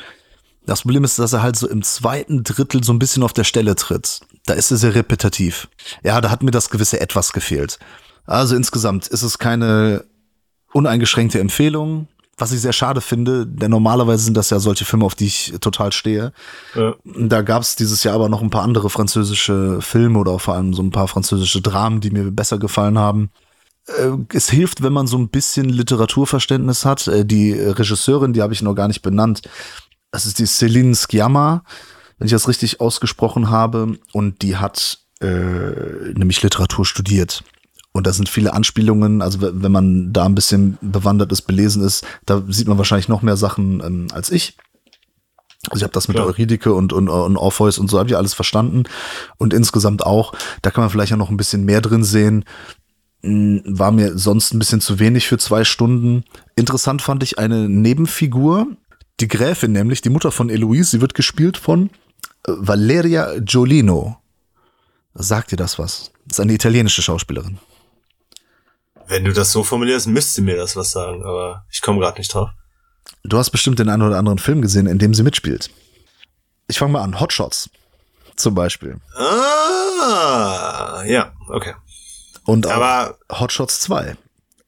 Speaker 1: Das Problem ist, dass er halt so im zweiten Drittel so ein bisschen auf der Stelle tritt. Da ist er sehr repetitiv. Ja, da hat mir das gewisse Etwas gefehlt. Also insgesamt ist es keine uneingeschränkte Empfehlung was ich sehr schade finde, denn normalerweise sind das ja solche Filme, auf die ich total stehe. Ja. Da gab es dieses Jahr aber noch ein paar andere französische Filme oder auch vor allem so ein paar französische Dramen, die mir besser gefallen haben. Äh, es hilft, wenn man so ein bisschen Literaturverständnis hat. Äh, die Regisseurin, die habe ich noch gar nicht benannt, das ist die Céline Sciamma, wenn ich das richtig ausgesprochen habe. Und die hat äh, nämlich Literatur studiert. Und da sind viele Anspielungen, also wenn man da ein bisschen bewandert ist, belesen ist, da sieht man wahrscheinlich noch mehr Sachen ähm, als ich. Also ich habe das mit Klar. Eurydike und, und, und Orpheus und so habe ich alles verstanden. Und insgesamt auch, da kann man vielleicht ja noch ein bisschen mehr drin sehen. Hm, war mir sonst ein bisschen zu wenig für zwei Stunden. Interessant fand ich eine Nebenfigur, die Gräfin nämlich, die Mutter von Eloise, sie wird gespielt von äh, Valeria Giolino. Sagt dir das was? Das ist eine italienische Schauspielerin.
Speaker 2: Wenn du das so formulierst, müsste mir das was sagen, aber ich komme gerade nicht drauf.
Speaker 1: Du hast bestimmt den einen oder anderen Film gesehen, in dem sie mitspielt. Ich fange mal an. Hotshots zum Beispiel.
Speaker 2: Ah, ja, okay.
Speaker 1: Und aber Hotshots 2.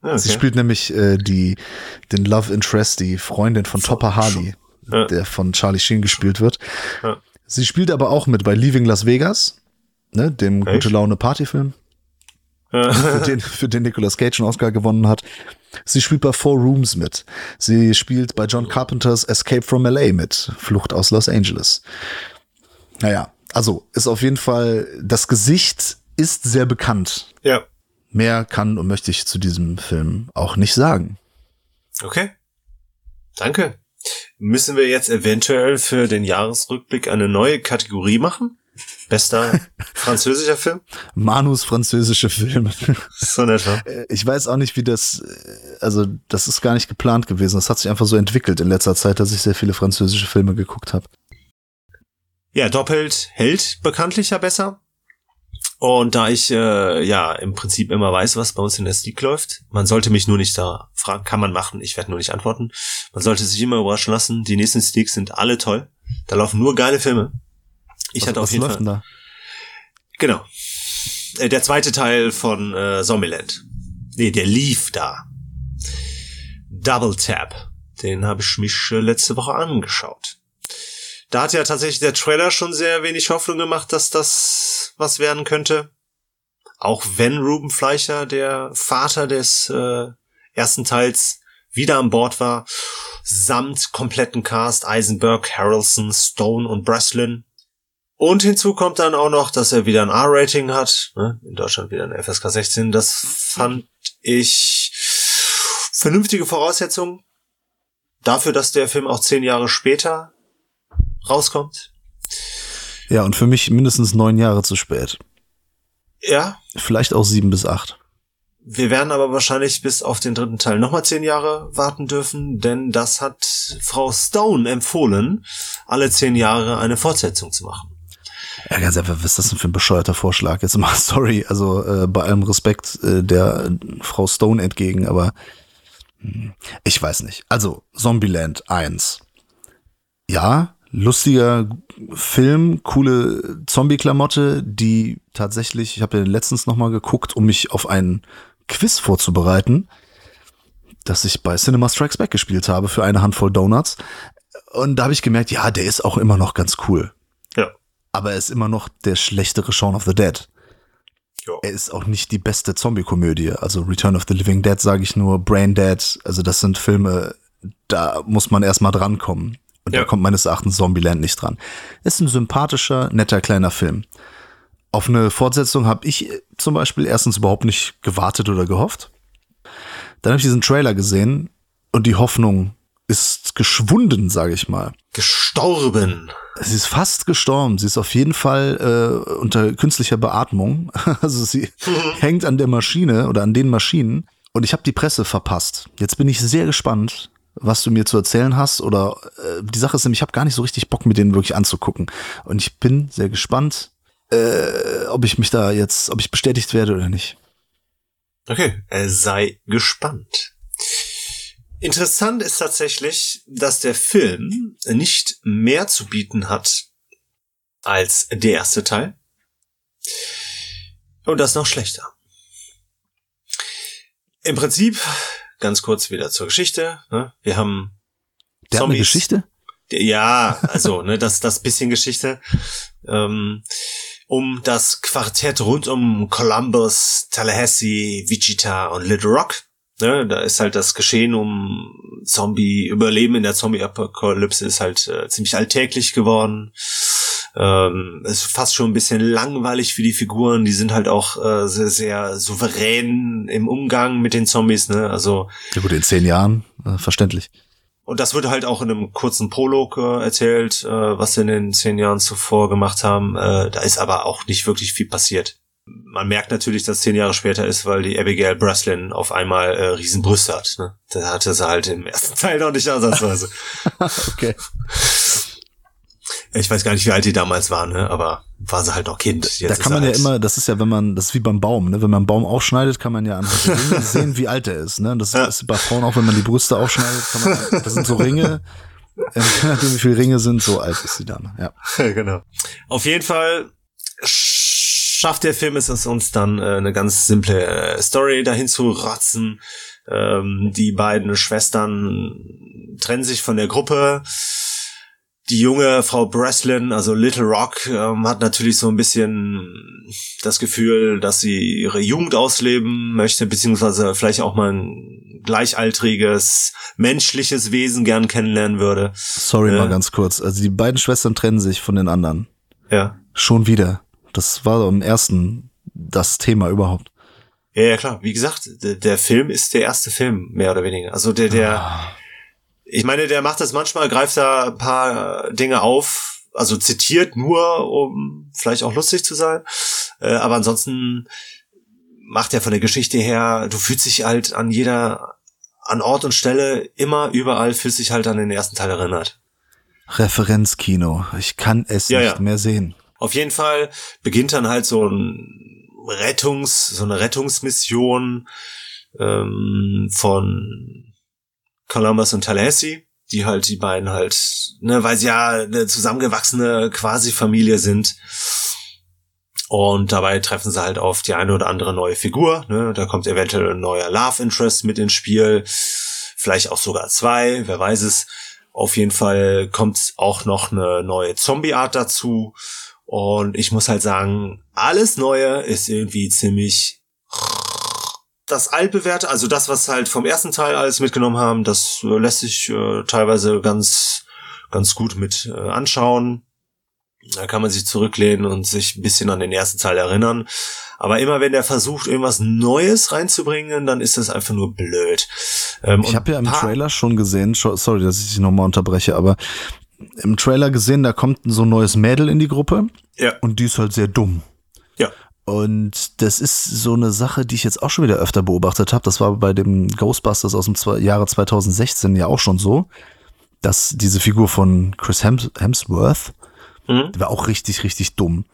Speaker 1: Okay. Sie spielt nämlich äh, die den Love Interest, die Freundin von Topper Harley, ja. der von Charlie Sheen gespielt wird. Ja. Sie spielt aber auch mit bei Leaving Las Vegas, ne, dem Echt? gute Laune Partyfilm für, den, für den Nicolas Cage einen Oscar gewonnen hat. Sie spielt bei Four Rooms mit. Sie spielt bei John Carpenters Escape from LA mit. Flucht aus Los Angeles. Naja, also ist auf jeden Fall, das Gesicht ist sehr bekannt.
Speaker 2: Ja.
Speaker 1: Mehr kann und möchte ich zu diesem Film auch nicht sagen.
Speaker 2: Okay. Danke. Müssen wir jetzt eventuell für den Jahresrückblick eine neue Kategorie machen? Bester französischer Film?
Speaker 1: Manus französische Filme.
Speaker 2: So nett, wa?
Speaker 1: Ich weiß auch nicht, wie das, äh, also das ist gar nicht geplant gewesen. Das hat sich einfach so entwickelt in letzter Zeit, dass ich sehr viele französische Filme geguckt habe.
Speaker 2: Ja, doppelt hält bekanntlich ja besser. Und da ich äh, ja im Prinzip immer weiß, was bei uns in der Sneak läuft, man sollte mich nur nicht da fragen, kann man machen, ich werde nur nicht antworten. Man sollte sich immer überraschen lassen. Die nächsten Sneaks sind alle toll. Da laufen nur geile Filme. Ich
Speaker 1: was,
Speaker 2: hatte auf
Speaker 1: was
Speaker 2: jeden
Speaker 1: läuft
Speaker 2: Fall.
Speaker 1: denn da?
Speaker 2: Genau. Äh, Der zweite Teil von äh, Zombieland. Nee, der lief da. Double Tap. Den habe ich mich äh, letzte Woche angeschaut. Da hat ja tatsächlich der Trailer schon sehr wenig Hoffnung gemacht, dass das was werden könnte. Auch wenn Ruben Fleischer, der Vater des äh, ersten Teils, wieder an Bord war, samt kompletten Cast, Eisenberg, Harrelson, Stone und Breslin. Und hinzu kommt dann auch noch, dass er wieder ein R-Rating hat, ne? in Deutschland wieder eine FSK 16. Das fand ich vernünftige Voraussetzungen dafür, dass der Film auch zehn Jahre später rauskommt.
Speaker 1: Ja, und für mich mindestens neun Jahre zu spät.
Speaker 2: Ja,
Speaker 1: Vielleicht auch sieben bis acht.
Speaker 2: wir werden aber wahrscheinlich bis auf den dritten Teil nochmal zehn Jahre warten dürfen, denn das hat Frau Stone empfohlen, alle zehn Jahre eine Fortsetzung zu machen.
Speaker 1: Ja, ganz einfach, was ist das denn für ein bescheuerter Vorschlag? Jetzt mal sorry, also äh, bei allem Respekt äh, der äh, Frau Stone entgegen, aber hm, ich weiß nicht. Also Zombieland 1. Ja, lustiger Film, coole Zombie-Klamotte, die tatsächlich, ich habe ja letztens noch mal geguckt, um mich auf ein Quiz vorzubereiten, das ich bei Cinema Strikes Back gespielt habe für eine Handvoll Donuts. Und da habe ich gemerkt, ja, der ist auch immer noch ganz cool. Aber er ist immer noch der schlechtere Shaun of the Dead.
Speaker 2: Ja.
Speaker 1: Er ist auch nicht die beste Zombie-Komödie. Also Return of the Living Dead sage ich nur, Brain Dead. Also das sind Filme, da muss man erstmal drankommen. Und
Speaker 2: Ja.
Speaker 1: da kommt meines Erachtens Zombieland nicht dran. Ist ein sympathischer, netter kleiner Film. Auf eine Fortsetzung habe ich äh, zum Beispiel erstens überhaupt nicht gewartet oder gehofft. Dann habe ich diesen Trailer gesehen und die Hoffnung geschwunden, sage ich mal.
Speaker 2: Gestorben.
Speaker 1: Sie ist fast gestorben. Sie ist auf jeden Fall äh, unter künstlicher Beatmung. Also sie hängt an der Maschine oder an den Maschinen. Und ich habe die Presse verpasst. Jetzt bin ich sehr gespannt, was du mir zu erzählen hast. Oder äh, die Sache ist nämlich, ich habe gar nicht so richtig Bock, mir den wirklich anzugucken. Und ich bin sehr gespannt, äh, ob ich mich da jetzt, ob ich bestätigt werde oder nicht.
Speaker 2: Okay, äh, sei gespannt. Interessant ist tatsächlich, dass der Film nicht mehr zu bieten hat als der erste Teil. Und das noch schlechter. Im Prinzip, ganz kurz wieder zur Geschichte. Ne? Wir haben
Speaker 1: Der hat eine
Speaker 2: Zombies.
Speaker 1: Geschichte?
Speaker 2: ja, also, ne, das, das bisschen Geschichte. Ähm, um das Quartett rund um Columbus, Tallahassee, Wichita und Little Rock. Ne, da ist halt das Geschehen um Zombie-Überleben in der Zombie-Apokalypse ist halt äh, ziemlich alltäglich geworden. Ähm, ist fast schon ein bisschen langweilig für die Figuren. Die sind halt auch äh, sehr, sehr souverän im Umgang mit den Zombies. Ne? Also
Speaker 1: Ja gut, in zehn Jahren, äh, verständlich.
Speaker 2: und das wird halt auch in einem kurzen Prolog äh, erzählt, äh, was sie in den zehn Jahren zuvor gemacht haben. Äh, da ist aber auch nicht wirklich viel passiert. Man merkt natürlich, dass zehn Jahre später ist, weil die Abigail Breslin auf einmal äh, Riesenbrüste hat. Ne? Da hatte sie halt im ersten Teil noch nicht ansatzweise.
Speaker 1: Okay.
Speaker 2: ich weiß gar nicht, wie alt die damals waren, ne? aber war sie halt noch Kind. Jetzt
Speaker 1: da kann
Speaker 2: sie
Speaker 1: man ja
Speaker 2: halt-
Speaker 1: immer, das ist ja, wenn man, das ist wie beim Baum, ne? Wenn man einen Baum aufschneidet, kann man ja Ringe sehen, wie alt er ist, ne? Das
Speaker 2: Ja.
Speaker 1: ist bei Frauen auch, wenn man die Brüste aufschneidet, kann man, das sind so Ringe, je nachdem wie viele Ringe sind, so alt ist die Dame, ja.
Speaker 2: genau. Auf jeden Fall schafft der Film es uns dann äh, eine ganz simple äh, Story dahin zu rotzen. Ähm, die beiden Schwestern trennen sich von der Gruppe. Die junge Frau Breslin, also Little Rock, ähm, hat natürlich so ein bisschen das Gefühl, dass sie ihre Jugend ausleben möchte, beziehungsweise vielleicht auch mal ein gleichaltriges, menschliches Wesen gern kennenlernen würde.
Speaker 1: Sorry
Speaker 2: Ja.
Speaker 1: mal ganz kurz. Also die beiden Schwestern trennen sich von den anderen.
Speaker 2: Ja.
Speaker 1: Schon wieder. Das war im ersten das Thema überhaupt.
Speaker 2: Ja, ja, klar. Wie gesagt, der, der Film ist der erste Film, mehr oder weniger. Also der, der,
Speaker 1: Ah.
Speaker 2: ich meine, der macht das manchmal, greift da ein paar Dinge auf, also zitiert nur, um vielleicht auch lustig zu sein. Äh, aber ansonsten macht er von der Geschichte her, du fühlst dich halt an jeder, an Ort und Stelle, immer, überall fühlst dich halt an den ersten Teil erinnert.
Speaker 1: Referenzkino. Ich kann es ja, nicht ja. mehr sehen.
Speaker 2: Auf jeden Fall beginnt dann halt so ein Rettungs, so eine Rettungsmission ähm, von Columbus und Tallahassee, die halt die beiden halt, ne, weil sie ja eine zusammengewachsene Quasi-Familie sind. Und dabei treffen sie halt auf die eine oder andere neue Figur. Ne? Da kommt eventuell ein neuer Love Interest mit ins Spiel. Vielleicht auch sogar zwei, wer weiß es. Auf jeden Fall kommt auch noch eine neue Zombie-Art dazu. Und ich muss halt sagen, alles Neue ist irgendwie ziemlich das altbewährte, also das, was halt vom ersten Teil alles mitgenommen haben, das lässt sich äh, teilweise ganz, ganz gut mit äh, anschauen. Da kann man sich zurücklehnen und sich ein bisschen an den ersten Teil erinnern. Aber immer wenn der versucht, irgendwas Neues reinzubringen, dann ist das einfach nur blöd.
Speaker 1: Ähm, ich habe ja im Trailer schon gesehen, sorry, dass ich dich nochmal unterbreche, aber im Trailer gesehen, da kommt so ein neues Mädel in die Gruppe. Ja. Und die ist halt sehr dumm.
Speaker 2: Ja.
Speaker 1: Und das ist so eine Sache, die ich jetzt auch schon wieder öfter beobachtet habe. Das war bei dem Ghostbusters aus dem Jahre 2016 ja auch schon so, dass diese Figur von Chris Hems Hemsworth, mhm. die war auch richtig, richtig dumm.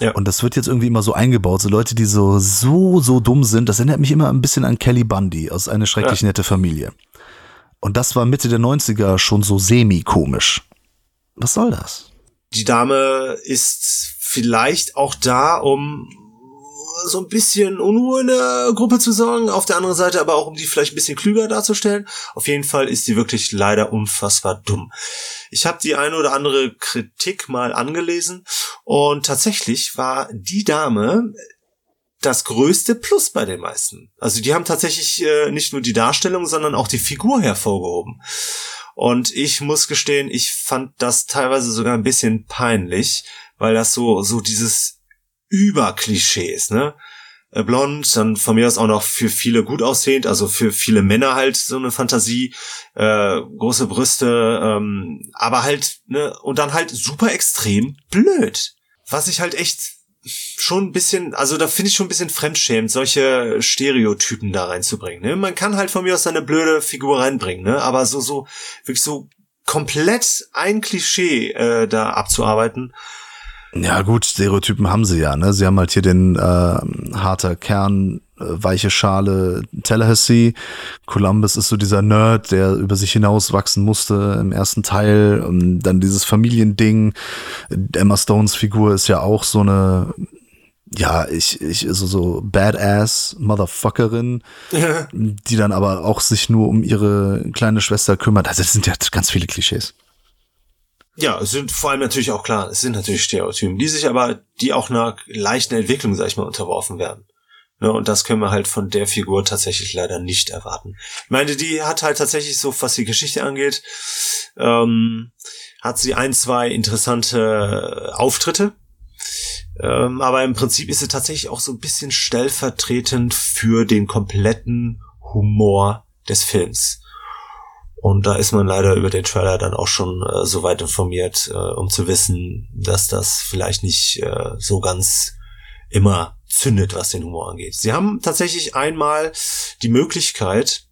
Speaker 1: Ja. Und das wird jetzt irgendwie immer so eingebaut. So Leute, die so, so, so dumm sind, das erinnert mich immer ein bisschen an Kelly Bundy aus Eine schrecklich ja. nette Familie. Und das war Mitte der 90er schon so semi-komisch. Was soll das?
Speaker 2: Die Dame ist vielleicht auch da, um so ein bisschen Unruhe in der Gruppe zu sorgen, auf der anderen Seite aber auch, um die vielleicht ein bisschen klüger darzustellen. Auf jeden Fall ist die wirklich leider unfassbar dumm. Ich habe die eine oder andere Kritik mal angelesen und tatsächlich war die Dame das größte Plus bei den meisten. Also die haben tatsächlich äh, nicht nur die Darstellung, sondern auch die Figur hervorgehoben. Und ich muss gestehen, ich fand das teilweise sogar ein bisschen peinlich, weil das so, so dieses Überklischee ist, ne? Äh, blond, dann von mir aus auch noch für viele gut aussehend, also für viele Männer halt so eine Fantasie, äh, große Brüste, ähm, aber halt, ne, und dann halt super extrem blöd. Was ich halt echt schon ein bisschen, also da finde ich schon ein bisschen fremdschämend, solche Stereotypen da reinzubringen. Ne? Man kann halt von mir aus seine blöde Figur reinbringen, ne? aber so, so, wirklich so komplett ein Klischee äh, da abzuarbeiten.
Speaker 1: Ja gut, Stereotypen haben sie ja. Ne? Sie haben halt hier den äh, harter Kern, äh, weiche Schale Tallahassee. Columbus ist so dieser Nerd, der über sich hinaus wachsen musste im ersten Teil. Und dann dieses Familiending. Emma Stones Figur ist ja auch so eine ja, ich, ich, so, so Badass Motherfuckerin, die dann aber auch sich nur um ihre kleine Schwester kümmert. Also das sind ja ganz viele Klischees.
Speaker 2: Ja, es sind vor allem natürlich auch klar, es sind natürlich Stereotypen, die sich aber, die auch einer leichten Entwicklung, sag ich mal, unterworfen werden. Ja, und das können wir halt von der Figur tatsächlich leider nicht erwarten. Ich meine, die hat halt tatsächlich so, was die Geschichte angeht, ähm, hat sie ein, zwei interessante Auftritte. Ähm, aber im Prinzip ist sie tatsächlich auch so ein bisschen stellvertretend für den kompletten Humor des Films. Und da ist man leider über den Trailer dann auch schon äh, so weit informiert, äh, um zu wissen, dass das vielleicht nicht äh, so ganz immer zündet, was den Humor angeht. Sie haben tatsächlich einmal die Möglichkeit,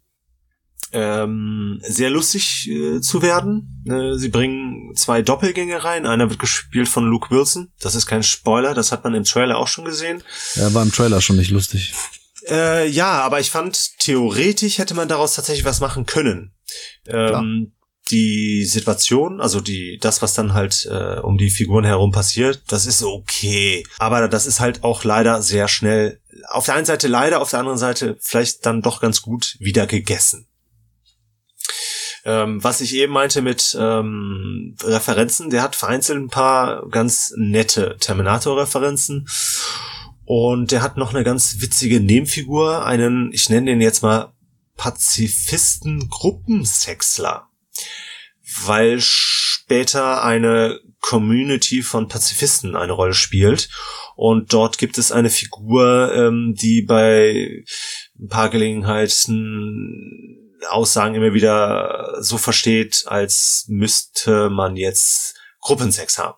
Speaker 2: ähm, sehr lustig äh, zu werden. Äh, sie bringen zwei Doppelgänge rein. Einer wird gespielt von Luke Wilson. Das ist kein Spoiler, das hat man im Trailer auch schon gesehen.
Speaker 1: Er war im Trailer schon nicht lustig.
Speaker 2: Äh, ja, aber ich fand, theoretisch hätte man daraus tatsächlich was machen können. Ähm, die Situation, also die, das, was dann halt äh, um die Figuren herum passiert, das ist okay. Aber das ist halt auch leider sehr schnell, auf der einen Seite leider, auf der anderen Seite vielleicht dann doch ganz gut wieder gegessen. Ähm, was ich eben meinte mit ähm, Referenzen, der hat vereinzelt ein paar ganz nette Terminator-Referenzen. Und der hat noch eine ganz witzige Nebenfigur, einen, ich nenne den jetzt mal Pazifisten-Gruppensexler, weil später eine Community von Pazifisten eine Rolle spielt. Und dort gibt es eine Figur, ähm, die bei ein paar Gelegenheiten Aussagen immer wieder so versteht, als müsste man jetzt Gruppensex haben.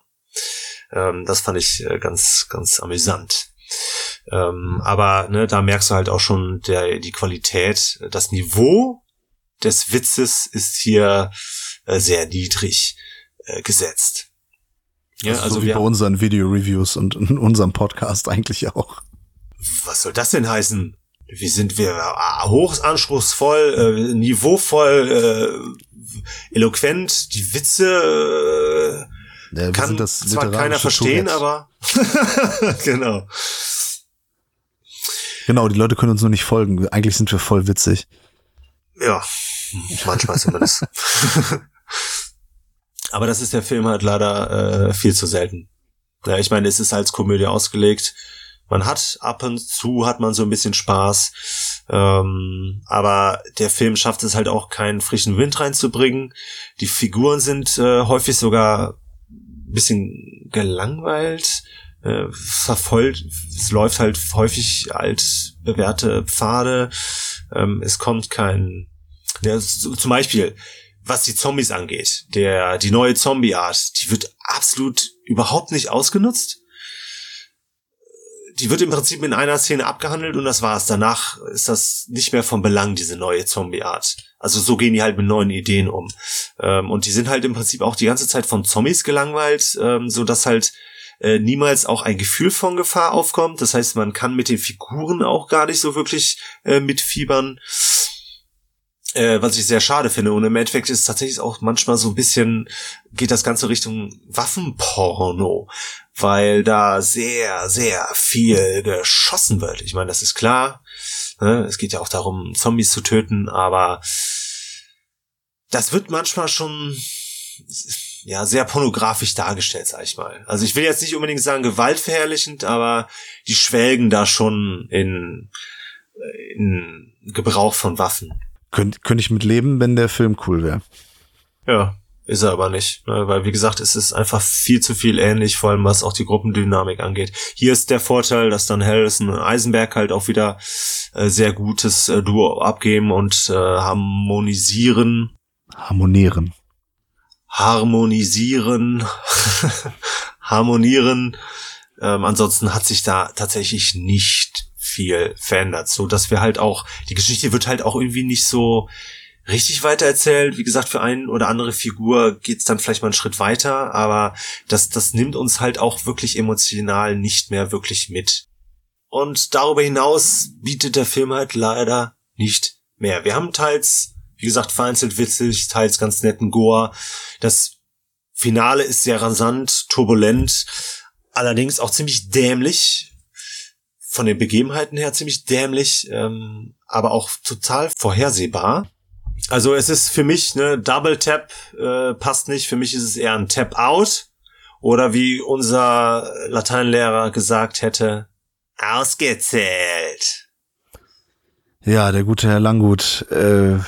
Speaker 2: Ähm, das fand ich äh, ganz, ganz amüsant. Ähm, aber ne, da merkst du halt auch schon der, die Qualität, das Niveau des Witzes ist hier äh, sehr niedrig äh, gesetzt.
Speaker 1: Ja, also, so wie bei unseren Video-Reviews und in unserem Podcast eigentlich auch.
Speaker 2: Was soll das denn heißen? Wie sind wir äh, hoch anspruchsvoll, äh, niveauvoll, äh, eloquent, die Witze äh, ja, kann zwar keiner verstehen, Tourette. aber genau.
Speaker 1: Genau, die Leute können uns nur nicht folgen. Eigentlich sind wir voll witzig.
Speaker 2: Ja, manchmal zumindest. Aber das ist der Film halt leider äh, viel zu selten. Ja, ich meine, es ist als Komödie ausgelegt. Man hat ab und zu hat man so ein bisschen Spaß, ähm, aber der Film schafft es halt auch keinen frischen Wind reinzubringen. Die Figuren sind äh, häufig sogar ein bisschen gelangweilt, äh, verfolgt. Es läuft halt häufig als bewährte Pfade. Ähm, es kommt kein, ja, zum Beispiel was die Zombies angeht, der, die neue Zombie-Art, die wird absolut überhaupt nicht ausgenutzt. Die wird im Prinzip in einer Szene abgehandelt und das war's. Danach ist das nicht mehr von Belang, diese neue Zombie-Art. Also so gehen die halt mit neuen Ideen um. Ähm, und die sind halt im Prinzip auch die ganze Zeit von Zombies gelangweilt, ähm, so dass halt äh, niemals auch ein Gefühl von Gefahr aufkommt. Das heißt, man kann mit den Figuren auch gar nicht so wirklich äh, mitfiebern äh, was ich sehr schade finde. Und im Endeffekt ist tatsächlich auch manchmal so ein bisschen, geht das Ganze Richtung Waffenporno, weil da sehr, sehr viel geschossen wird. Ich meine, das ist klar. Ne? Es geht ja auch darum, Zombies zu töten, aber das wird manchmal schon ja sehr pornografisch dargestellt, sag ich mal. Also ich will jetzt nicht unbedingt sagen gewaltverherrlichend, aber die schwelgen da schon in, in Gebrauch von Waffen.
Speaker 1: Könnte könnt ich mit leben, wenn der Film cool wäre.
Speaker 2: Ja, ist er aber nicht. Ne? Weil, wie gesagt, es ist einfach viel zu viel ähnlich, vor allem was auch die Gruppendynamik angeht. Hier ist der Vorteil, dass dann Harrison und Eisenberg halt auch wieder äh, sehr gutes äh, Duo abgeben und äh, harmonisieren.
Speaker 1: Harmonieren.
Speaker 2: Harmonisieren. harmonieren. Ähm, ansonsten hat sich da tatsächlich nicht viel verändert, so dass wir halt auch, die Geschichte wird halt auch irgendwie nicht so richtig weitererzählt. Wie gesagt, für einen oder andere Figur geht's dann vielleicht mal einen Schritt weiter, aber das, das nimmt uns halt auch wirklich emotional nicht mehr wirklich mit. Und darüber hinaus bietet der Film halt leider nicht mehr. Wir haben teils, wie gesagt, vereinzelt witzig, teils ganz netten Gore. Das Finale ist sehr rasant, turbulent, allerdings auch ziemlich dämlich von den Begebenheiten her ziemlich dämlich, ähm, aber auch total vorhersehbar. Also es ist für mich ne Double Tap äh, passt nicht. Für mich ist es eher ein Tap Out oder wie unser Lateinlehrer gesagt hätte, ausgezählt.
Speaker 1: Ja, der gute Herr Langgut. Äh,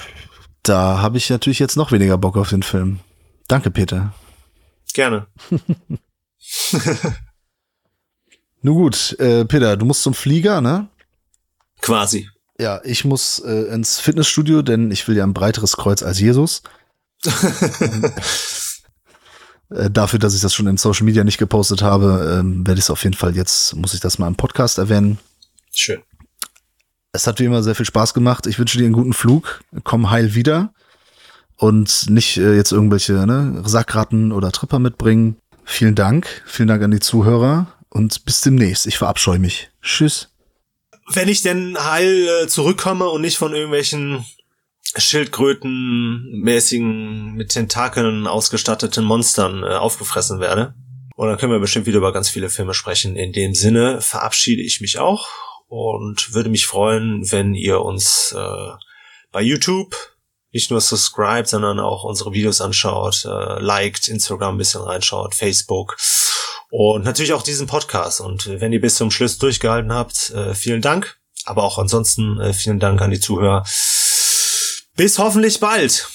Speaker 1: da habe ich natürlich jetzt noch weniger Bock auf den Film. Danke, Peter.
Speaker 2: Gerne.
Speaker 1: Nun gut, äh, Peter, du musst zum Flieger, ne?
Speaker 2: Quasi.
Speaker 1: Ja, ich muss äh, ins Fitnessstudio, denn ich will ja ein breiteres Kreuz als Jesus. äh, dafür, dass ich das schon in Social Media nicht gepostet habe, ähm, werde ich es auf jeden Fall jetzt, muss ich das mal im Podcast erwähnen.
Speaker 2: Schön.
Speaker 1: Es hat wie immer sehr viel Spaß gemacht. Ich wünsche dir einen guten Flug. Komm heil wieder. Und nicht äh, jetzt irgendwelche ne, Sackratten oder Tripper mitbringen. Vielen Dank. Vielen Dank an die Zuhörer und bis demnächst. Ich verabscheue mich. Tschüss.
Speaker 2: Wenn ich denn heil äh, zurückkomme und nicht von irgendwelchen Schildkröten-mäßigen, mit Tentakeln ausgestatteten Monstern äh, aufgefressen werde. Und dann können wir bestimmt wieder über ganz viele Filme sprechen. In dem Sinne verabschiede ich mich auch und würde mich freuen, wenn ihr uns äh, bei YouTube nicht nur subscribe, sondern auch unsere Videos anschaut, äh, liked, Instagram ein bisschen reinschaut, Facebook und natürlich auch diesen Podcast. Und wenn ihr bis zum Schluss durchgehalten habt, äh, vielen Dank. Aber auch ansonsten äh, vielen Dank an die Zuhörer. Bis hoffentlich bald.